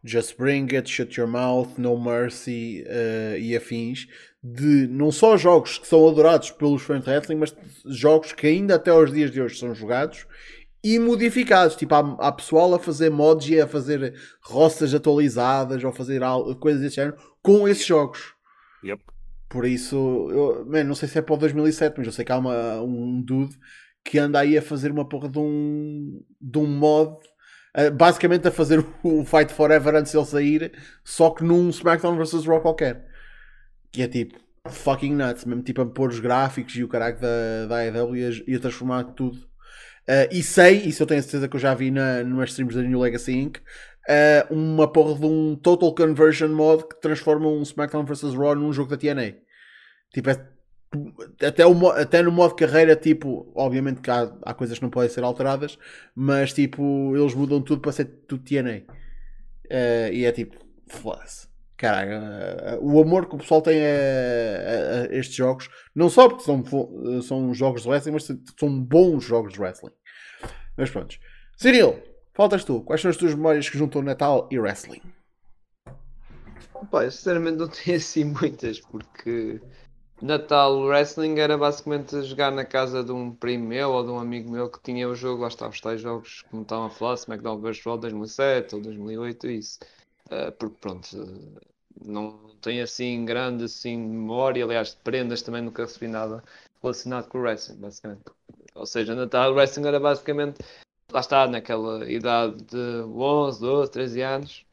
Just Bring It, Shut Your Mouth, No Mercy eh, e afins de não só jogos que são adorados pelos fãs de wrestling, mas jogos que ainda até aos dias de hoje são jogados e modificados. Tipo, há, há pessoal a fazer mods e a fazer rostas atualizadas ou fazer al- coisas desse género com esses jogos. Yep. Por isso, eu, man, não sei se é para o 2007, mas eu sei que há uma, um dude que anda aí a fazer uma porra de um, de um mod, basicamente a fazer o Fight Forever antes de ele sair, só que num SmackDown vs Raw qualquer. Que é tipo fucking nuts, mesmo tipo a pôr os gráficos e o caralho da, da AEW e a, transformar tudo. Eh, e sei, isso eu tenho a certeza que eu já vi na, nas streams da New Legacy Inc. eh, uma porra de um Total Conversion mod que transforma um SmackDown vs Raw num jogo da TNA. Tipo, é- até, o, até no modo carreira, tipo, obviamente que há, há coisas que não podem ser alteradas, mas tipo, eles mudam tudo para ser tudo TNA. Eh, e é tipo, foda-se. Caralho, eh, o amor que o pessoal tem a, a- a estes jogos, não só porque são, são jogos de wrestling, mas são bons jogos de wrestling. Mas pronto. Cyril, faltas tu. Quais são as tuas memórias que juntam Natal e wrestling? Eu sinceramente não tenho assim muitas, porque Natal Wrestling era basicamente jogar na casa de um primo meu ou de um amigo meu que tinha o jogo, lá está, os tais jogos como estavam a falar, SmackDown vs. Raw 2007 ou 2008, isso. Uh, porque pronto, não tenho assim grande assim, memória, aliás, de prendas também nunca recebi nada relacionado com o wrestling, basicamente. Ou seja, Natal Wrestling era basicamente, lá está, naquela idade de 11, 12, 13 anos,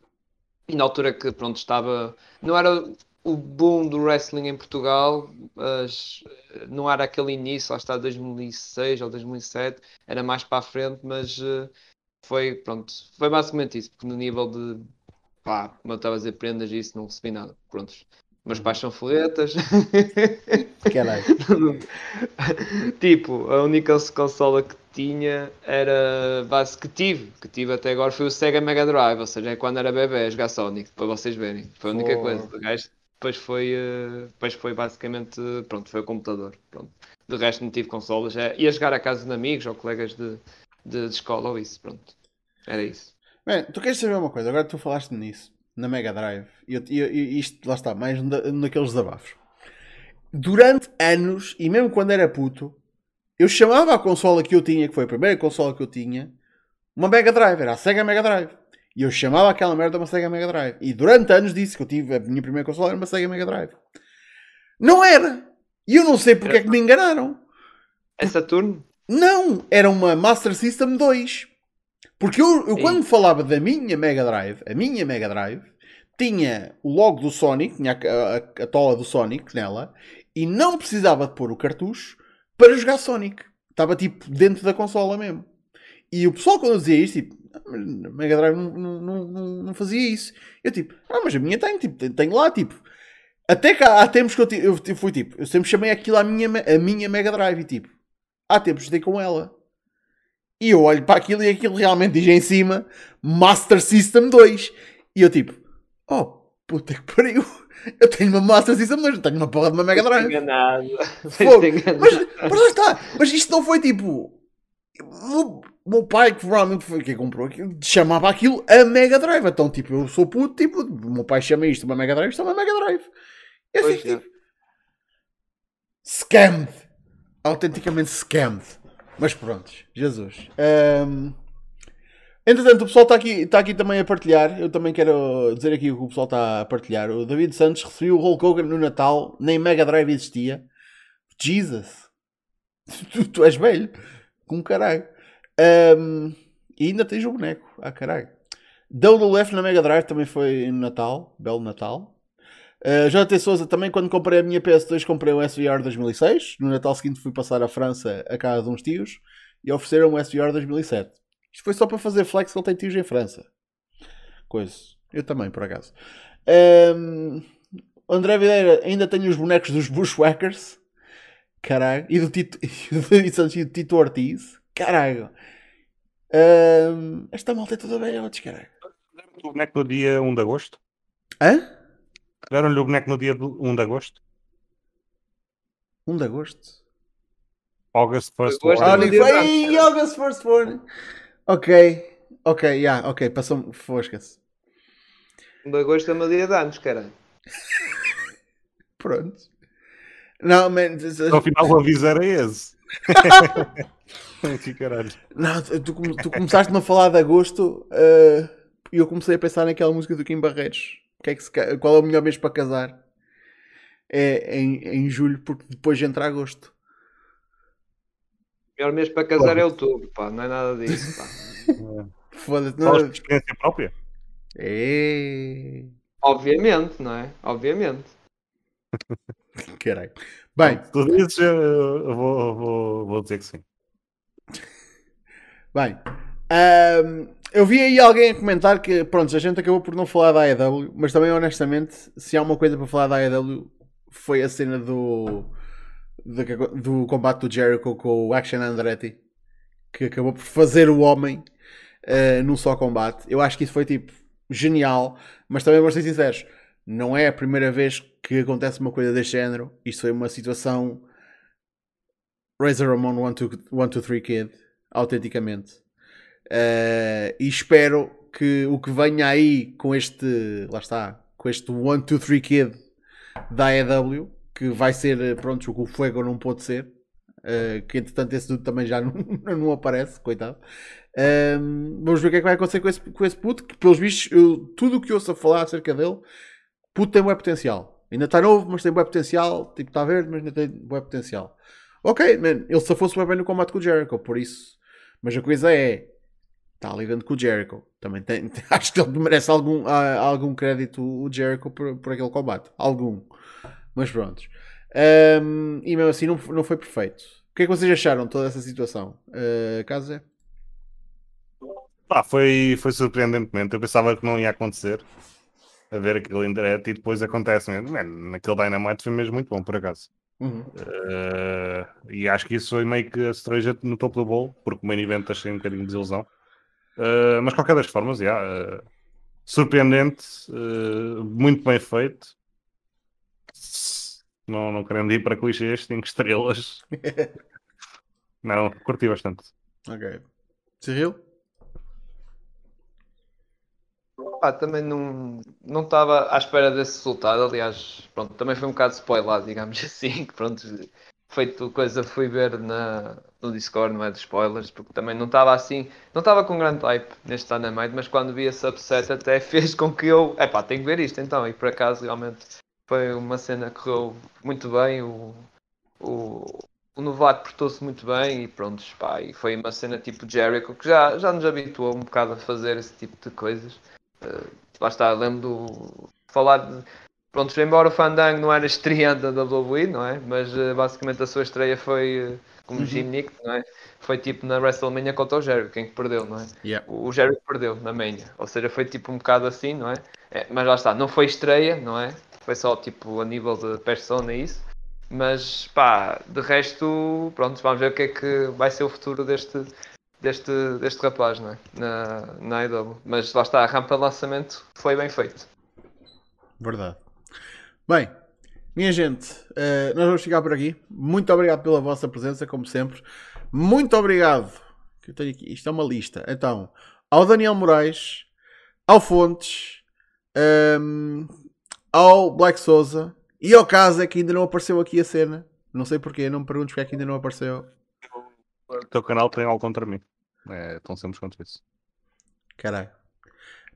e na altura que pronto estava, não era o boom do wrestling em Portugal, mas eh, não era aquele início, lá está 2006 ou 2007, era mais para a frente, mas uh, foi, pronto, foi basicamente isso, porque no nível de, pá, como eu estava a dizer, prendas e isso, não recebi nada, prontos. Meus pais são foletas. Caralho. tipo, a única consola que tinha era base que tive, que tive até agora foi o Sega Mega Drive, ou seja, é quando era bebê, jogar Sonic, para vocês verem. Foi a única oh. coisa. O resto depois foi, uh, depois foi basicamente, pronto, foi o computador. Pronto. De resto não tive consolas. É, ia jogar a casa de amigos ou colegas de, de, de escola ou isso, pronto. Era isso. Bem, tu queres saber uma coisa? Agora tu falaste nisso, na Mega Drive, e, e, isto lá está, mais naqueles desabafos. Durante anos, e mesmo quando era puto, eu chamava a consola que eu tinha, que foi a primeira consola que eu tinha, uma Mega Drive, era a Sega Mega Drive. E eu chamava aquela merda uma Sega Mega Drive. E durante anos disse que eu tive a minha primeira consola era uma Sega Mega Drive. Não era! E eu não sei porque é que me enganaram. É Saturno? Não! Era uma Master System 2. Porque eu, eu quando falava da minha Mega Drive, a minha Mega Drive, tinha o logo do Sonic, tinha a, a, a tola do Sonic nela, e não precisava de pôr o cartucho para jogar Sonic. Estava tipo dentro da consola mesmo. E o pessoal quando eu dizia isto, tipo, Mega Drive não, não, não, não, fazia isso. Eu tipo, ah, mas a minha tem, tipo, tem, lá, tipo. Até cá há tempos que eu, eu, eu fui tipo, eu sempre chamei aquilo a minha, a minha Mega Drive e tipo, há tempos dei com ela. E eu olho para aquilo e aquilo realmente diz em cima Master System 2. E eu tipo, oh, puta que pariu. Eu tenho uma Master System 2, não tenho uma porra de uma Mega Drive. Enganado. Enganado. Mas, mas lá está. Mas isto não foi tipo. O meu pai, que provavelmente foi quem comprou aquilo, chamava aquilo a Mega Drive. Então, tipo, eu sou puto, tipo, o meu pai chama isto uma Mega Drive, isto é uma Mega Drive. Eu pois fico, é. tipo, scammed. Autenticamente scammed. Mas pronto, Jesus. Um, entretanto, o pessoal está aqui, está aqui também a partilhar. Eu também quero dizer aqui o que o pessoal está a partilhar. O David Santos recebeu o Hulk Hogan no Natal, nem Mega Drive existia. Jesus. Tu, tu és velho. Com caralho. Um, e ainda tens o boneco. Ah, caralho. Double Left na Mega Drive também foi no Natal. Belo Natal. Uh, JT Souza, também quando comprei a minha PS2, comprei um SVR 2006. No Natal seguinte fui passar a França a casa de uns tios e ofereceram um SVR 2007. Isto foi só para fazer flex que ele tem tios em França. Coisa. Eu também, por acaso. Um, André Videira, ainda tenho os bonecos dos Bushwhackers. Caralho. E do Tito, e do Tito Ortiz. Caralho. Um, esta malta é toda velhotes, caralho. Deram-lhe o boneco no dia 1 de agosto? Hã? Deram-lhe o boneco no dia 1 de agosto? 1 de agosto? August First Born. Foi August First Born. Ok. Ok, já, yeah, ok. Passou-me. Fosca-se. 1 de agosto é meu dia de anos, caralho. Pronto. Não, mas. Ao final o aviso era esse. que caralho. Não, tu, tu começaste-me a falar de agosto uh, e eu comecei a pensar naquela música do Kim Barreiros. Que é que se, qual é o melhor mês para casar? É em, em julho, porque depois entra agosto. O melhor mês para casar é outubro, pá, não é nada disso, pá. Foda-se, não. É experiência própria? É. Obviamente, não é? Obviamente. Caralho. Bem, tu dizes, eu vou, vou, vou dizer que sim. Bem, um, eu vi aí alguém a comentar que, pronto, a gente acabou por não falar da AEW, mas também, honestamente, se há uma coisa para falar da AEW, foi a cena do, do, do combate do Jericho com o Action Andretti, que acabou por fazer o homem uh, num só combate. Eu acho que isso foi tipo genial, mas também vou ser sinceros, não é a primeira vez que acontece uma coisa deste género. Isto foi uma situação Razor Ramon 123 Kid, autenticamente. Uh, e espero que o que venha aí com este, lá está, com este 1, 2, 3 Kid da AEW, que vai ser, eh, pronto, o que o Fuego não pôde ser. Uh, que entretanto esse dude também já não, não aparece, coitado. Um, vamos ver o que é que vai acontecer com esse, com esse puto, que pelos vistos, eu, tudo o que ouço a falar acerca dele, puto tem web potencial. Ainda está novo, mas tem web potencial. Tipo, está verde, mas ainda tem web potencial. Ok, man, ele se fosse bem no combate com o Jericho, por isso. Mas a coisa é, está ligando com o Jericho. Também tem, acho que ele merece algum, algum crédito o Jericho por, por aquele combate. Algum. Mas pronto. Um, e mesmo assim não, não foi perfeito. O que é que vocês acharam de toda essa situação? Uh? Ah, foi, foi surpreendentemente. Eu pensava que não ia acontecer. A ver aquilo em direto e depois acontece mesmo. naquele Dynamite foi mesmo muito bom, por acaso. Uhum. Uh, e acho que isso foi meio que a cereja no topo do bolo, porque o main event achei um bocadinho de desilusão. Uh, mas qualquer das formas, yeah, uh, surpreendente, muito bem feito. Não, não querendo ir para clichês, 5 estrelas. não, curti bastante. Ok. Cyril? Ah, também não não estava à espera desse resultado. Aliás, pronto, também foi um bocado spoilado, digamos assim. Que pronto, feito coisa fui ver na, no Discord, não é de spoilers, porque também não estava assim, não estava com grande hype neste Dynamite, mas quando vi esse upset até fez com que eu, é pá, tenho que ver isto então. E por acaso realmente foi uma cena que correu muito bem. O, o, o novato portou-se muito bem e pronto, pá, e foi uma cena tipo Jericho que já, já nos habituou um bocado a fazer esse tipo de coisas. Uh, lá está, lembro do falar de. Pronto, embora o Fandango não era estreante da WWE, não é? Mas uh, basicamente a sua estreia foi uh, como uhum. Jim Nick, não é? Foi tipo na WrestleMania contra o Jericho, quem que perdeu, não é? Yeah. O, o Jericho perdeu na Mania, ou seja, foi tipo um bocado assim, não é? é? Mas lá está, não foi estreia, não é? Foi só tipo a nível de persona isso. Mas pá, de resto, pronto, vamos ver o que é que vai ser o futuro deste, deste, deste rapaz não é? na, na IW. Mas lá está, a rampa de lançamento foi bem feito. Verdade. Bem, minha gente, uh, nós vamos ficar por aqui. Muito obrigado pela vossa presença, como sempre. Muito obrigado. Que eu tenho aqui, isto é uma lista. Então, ao Daniel Moraes, ao Fontes, um, ehm, ao Black Souza e ao caso é que ainda não apareceu aqui a cena. Não sei porquê, não me perguntes porque é que ainda não apareceu. Teu canal tem algo contra mim. É tão simples quanto isso. Caralho.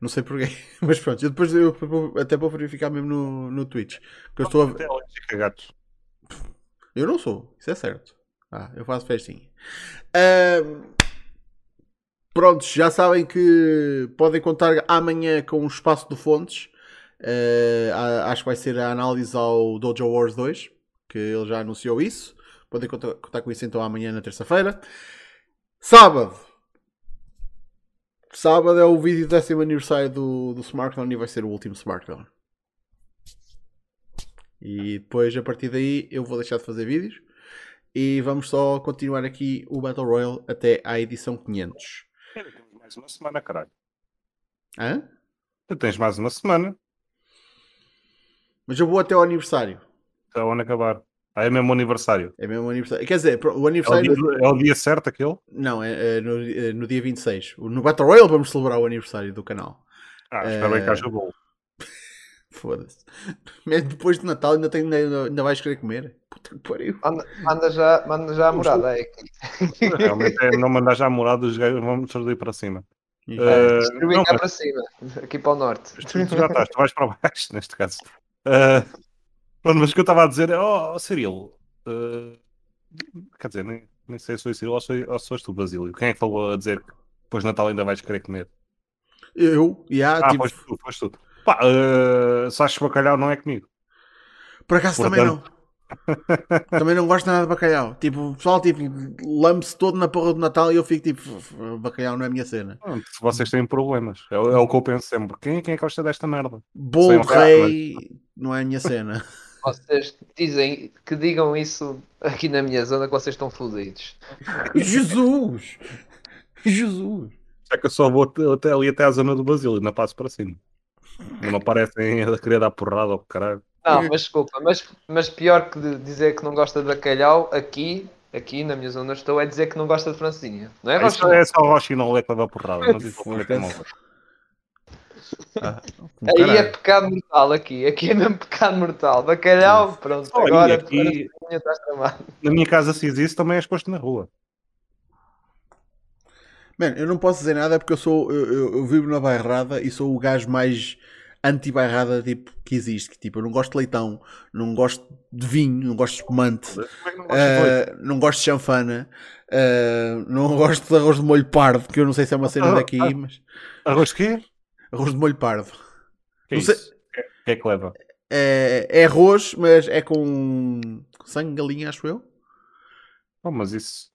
Não sei porquê. Mas pronto, eu depois eu, até vou verificar mesmo no, no Twitch. Que eu estou a... Eu não sou, isso é certo. Ah, eu faço festinha. Um... Prontos, já sabem que podem contar amanhã com o espaço do Fontes. Uh, acho que vai ser a análise ao Dojo Wars 2, que ele já anunciou isso. Podem contar, contar com isso então amanhã na terça-feira. Sábado. Sábado é o vídeo do décimo aniversário do, do Smartphone e vai ser o último Smartphone. E depois, a partir daí, eu vou deixar de fazer vídeos. E vamos só continuar aqui o Battle Royale até à edição 500. Mais uma semana, caralho. Hã? Tu tens mais uma semana. Mas eu vou até ao aniversário. Está onde acabar. Ah, é mesmo o aniversário. É mesmo o aniversário. Quer dizer, o aniversário. É o dia, é o dia certo aquele? Não, é, é no, é no dia 26. No Battle Royale vamos celebrar o aniversário do canal. Ah, espero bem que haja bolo. Foda-se. Depois de Natal ainda, tem, ainda, ainda vais querer comer? Puta que pariu. Já, manda já a morada aí. Realmente é não mandar já a morada, os gajos vão ali para cima. Uh, não, mas... para cima, aqui para o norte. Tu já estás, tu vais para baixo neste caso. Uh, pronto, mas o que eu estava a dizer é, oh, Cirilo, uh, quer dizer, nem, nem sei se foi Cirilo ou, se tu, Basílio. Quem é que falou a dizer que depois de Natal ainda vais querer comer? Eu, yeah, ah, tipo... foste tu, foste tu. Pá, uh, se achas bacalhau não é comigo. Por acaso Portanto... também não. também não gosto nada de bacalhau. Tipo, o pessoal tipo, lambe-se todo na porra do Natal e eu fico tipo, bacalhau não é a minha cena. Se vocês têm problemas, é, é, o que eu penso sempre. Quem, quem é que gosta desta merda? Bolo rei não é a minha cena. Vocês dizem que digam isso aqui na minha zona que vocês estão fodidos. Jesus! Jesus! É que eu só vou até ali até à zona do Brasil e não passo para cima. Não aparecem a querer dar porrada ao caralho. Não, mas desculpa, mas, mas pior que dizer que não gosta de bacalhau, aqui, aqui na minha zona estou, é dizer que não gosta de francesinha. Não é, Isso é só o Rochinol é que leva porrada. Não diz Ah, Aí é pecado mortal aqui. Aqui é mesmo pecado mortal. Bacalhau, pronto. Olha, Agora, aqui- agora tramado. Na minha casa, se existe, também é exposto na rua. Mano, eu não posso dizer nada porque eu sou. Eu, eu, eu vivo na bairrada e sou o gajo mais anti-bairrada tipo, que existe. Que, tipo, eu não gosto de leitão, não gosto de vinho, não gosto de espumante, Como é que não de eh, não gosto de chanfana, eh, não gosto de arroz de molho pardo, que eu não sei se é uma cena Ah, daqui, ah. mas. Arroz quê? Arroz de molho pardo. Que é sei- isso? O que, é que leva? É, é arroz, mas é com sangue de galinha, acho eu. Oh, mas isso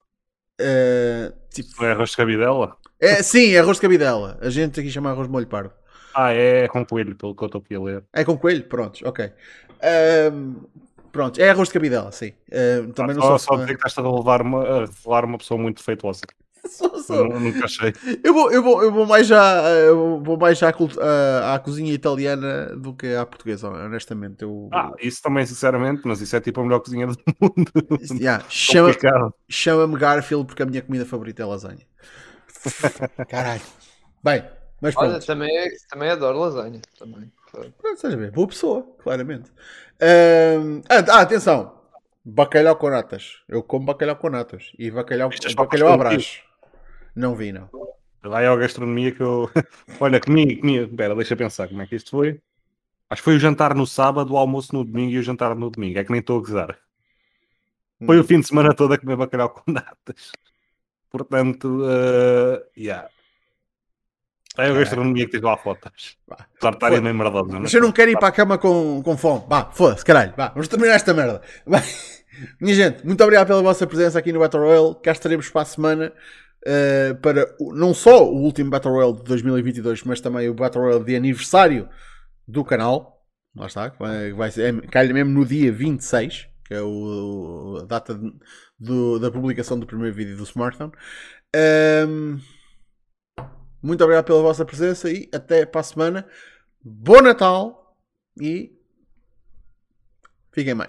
Eh, tipo, é arroz de cabidela? é, sim, é arroz de cabidela. A gente aqui chama arroz de molho pardo. Ah, é com coelho, pelo que eu estou aqui a ler. É com coelho? Prontos, ok. Pronto, é arroz de cabidela, sim. Também Ah, não só, sou só dizer que estás a levar uma, a revelar uma pessoa muito defeituosa. Sou, sou. Eu Nunca achei. Eu, vou, eu, vou, eu vou mais já, eu vou mais já à, à- à cozinha italiana do que à portuguesa, honestamente. Eu, Ah, isso também, sinceramente, mas isso é tipo a melhor cozinha do mundo. yeah, chama-. Chama-me Garfield porque a minha comida favorita é lasanha. Caralho. Bem, mas Olha, pronto. também, também adoro lasanha. Também. Pronto, estás a ver? Boa pessoa, claramente. Ah, ah, atenção. Bacalhau com natas. Eu como bacalhau com natas. E bacalhau, é só bacalhau à brás. Não vi, não. Vai à gastronomia que eu. Olha, comi, comi. Espera, deixa eu pensar como é que isto foi. Acho que foi o jantar no sábado, o almoço no domingo e o jantar no domingo. É que nem estou a gozar. Foi Hum. o fim de semana todo a comer bacalhau com natas. Portanto, uh, yeah. É a gastronomia que tens lá fotos. Vá. Foi. meio é? Mas eu não quero ir para a cama com, com fome. Vá, foda-se, caralho. Vá, vamos terminar esta merda. Bem, minha gente, muito obrigado pela vossa presença aqui no Battle Royale. Cá estaremos para a semana eh, para não só o último Battle Royale de 2022, mas também o Battle Royale de aniversário do canal. Lá está, que vai, ser, é, mesmo no dia 26, que é o, a data de- do- da publicação do primeiro vídeo do Smartphone. Ahm, muito obrigado pela vossa presença e até para a semana. Bom Natal e fiquem bem.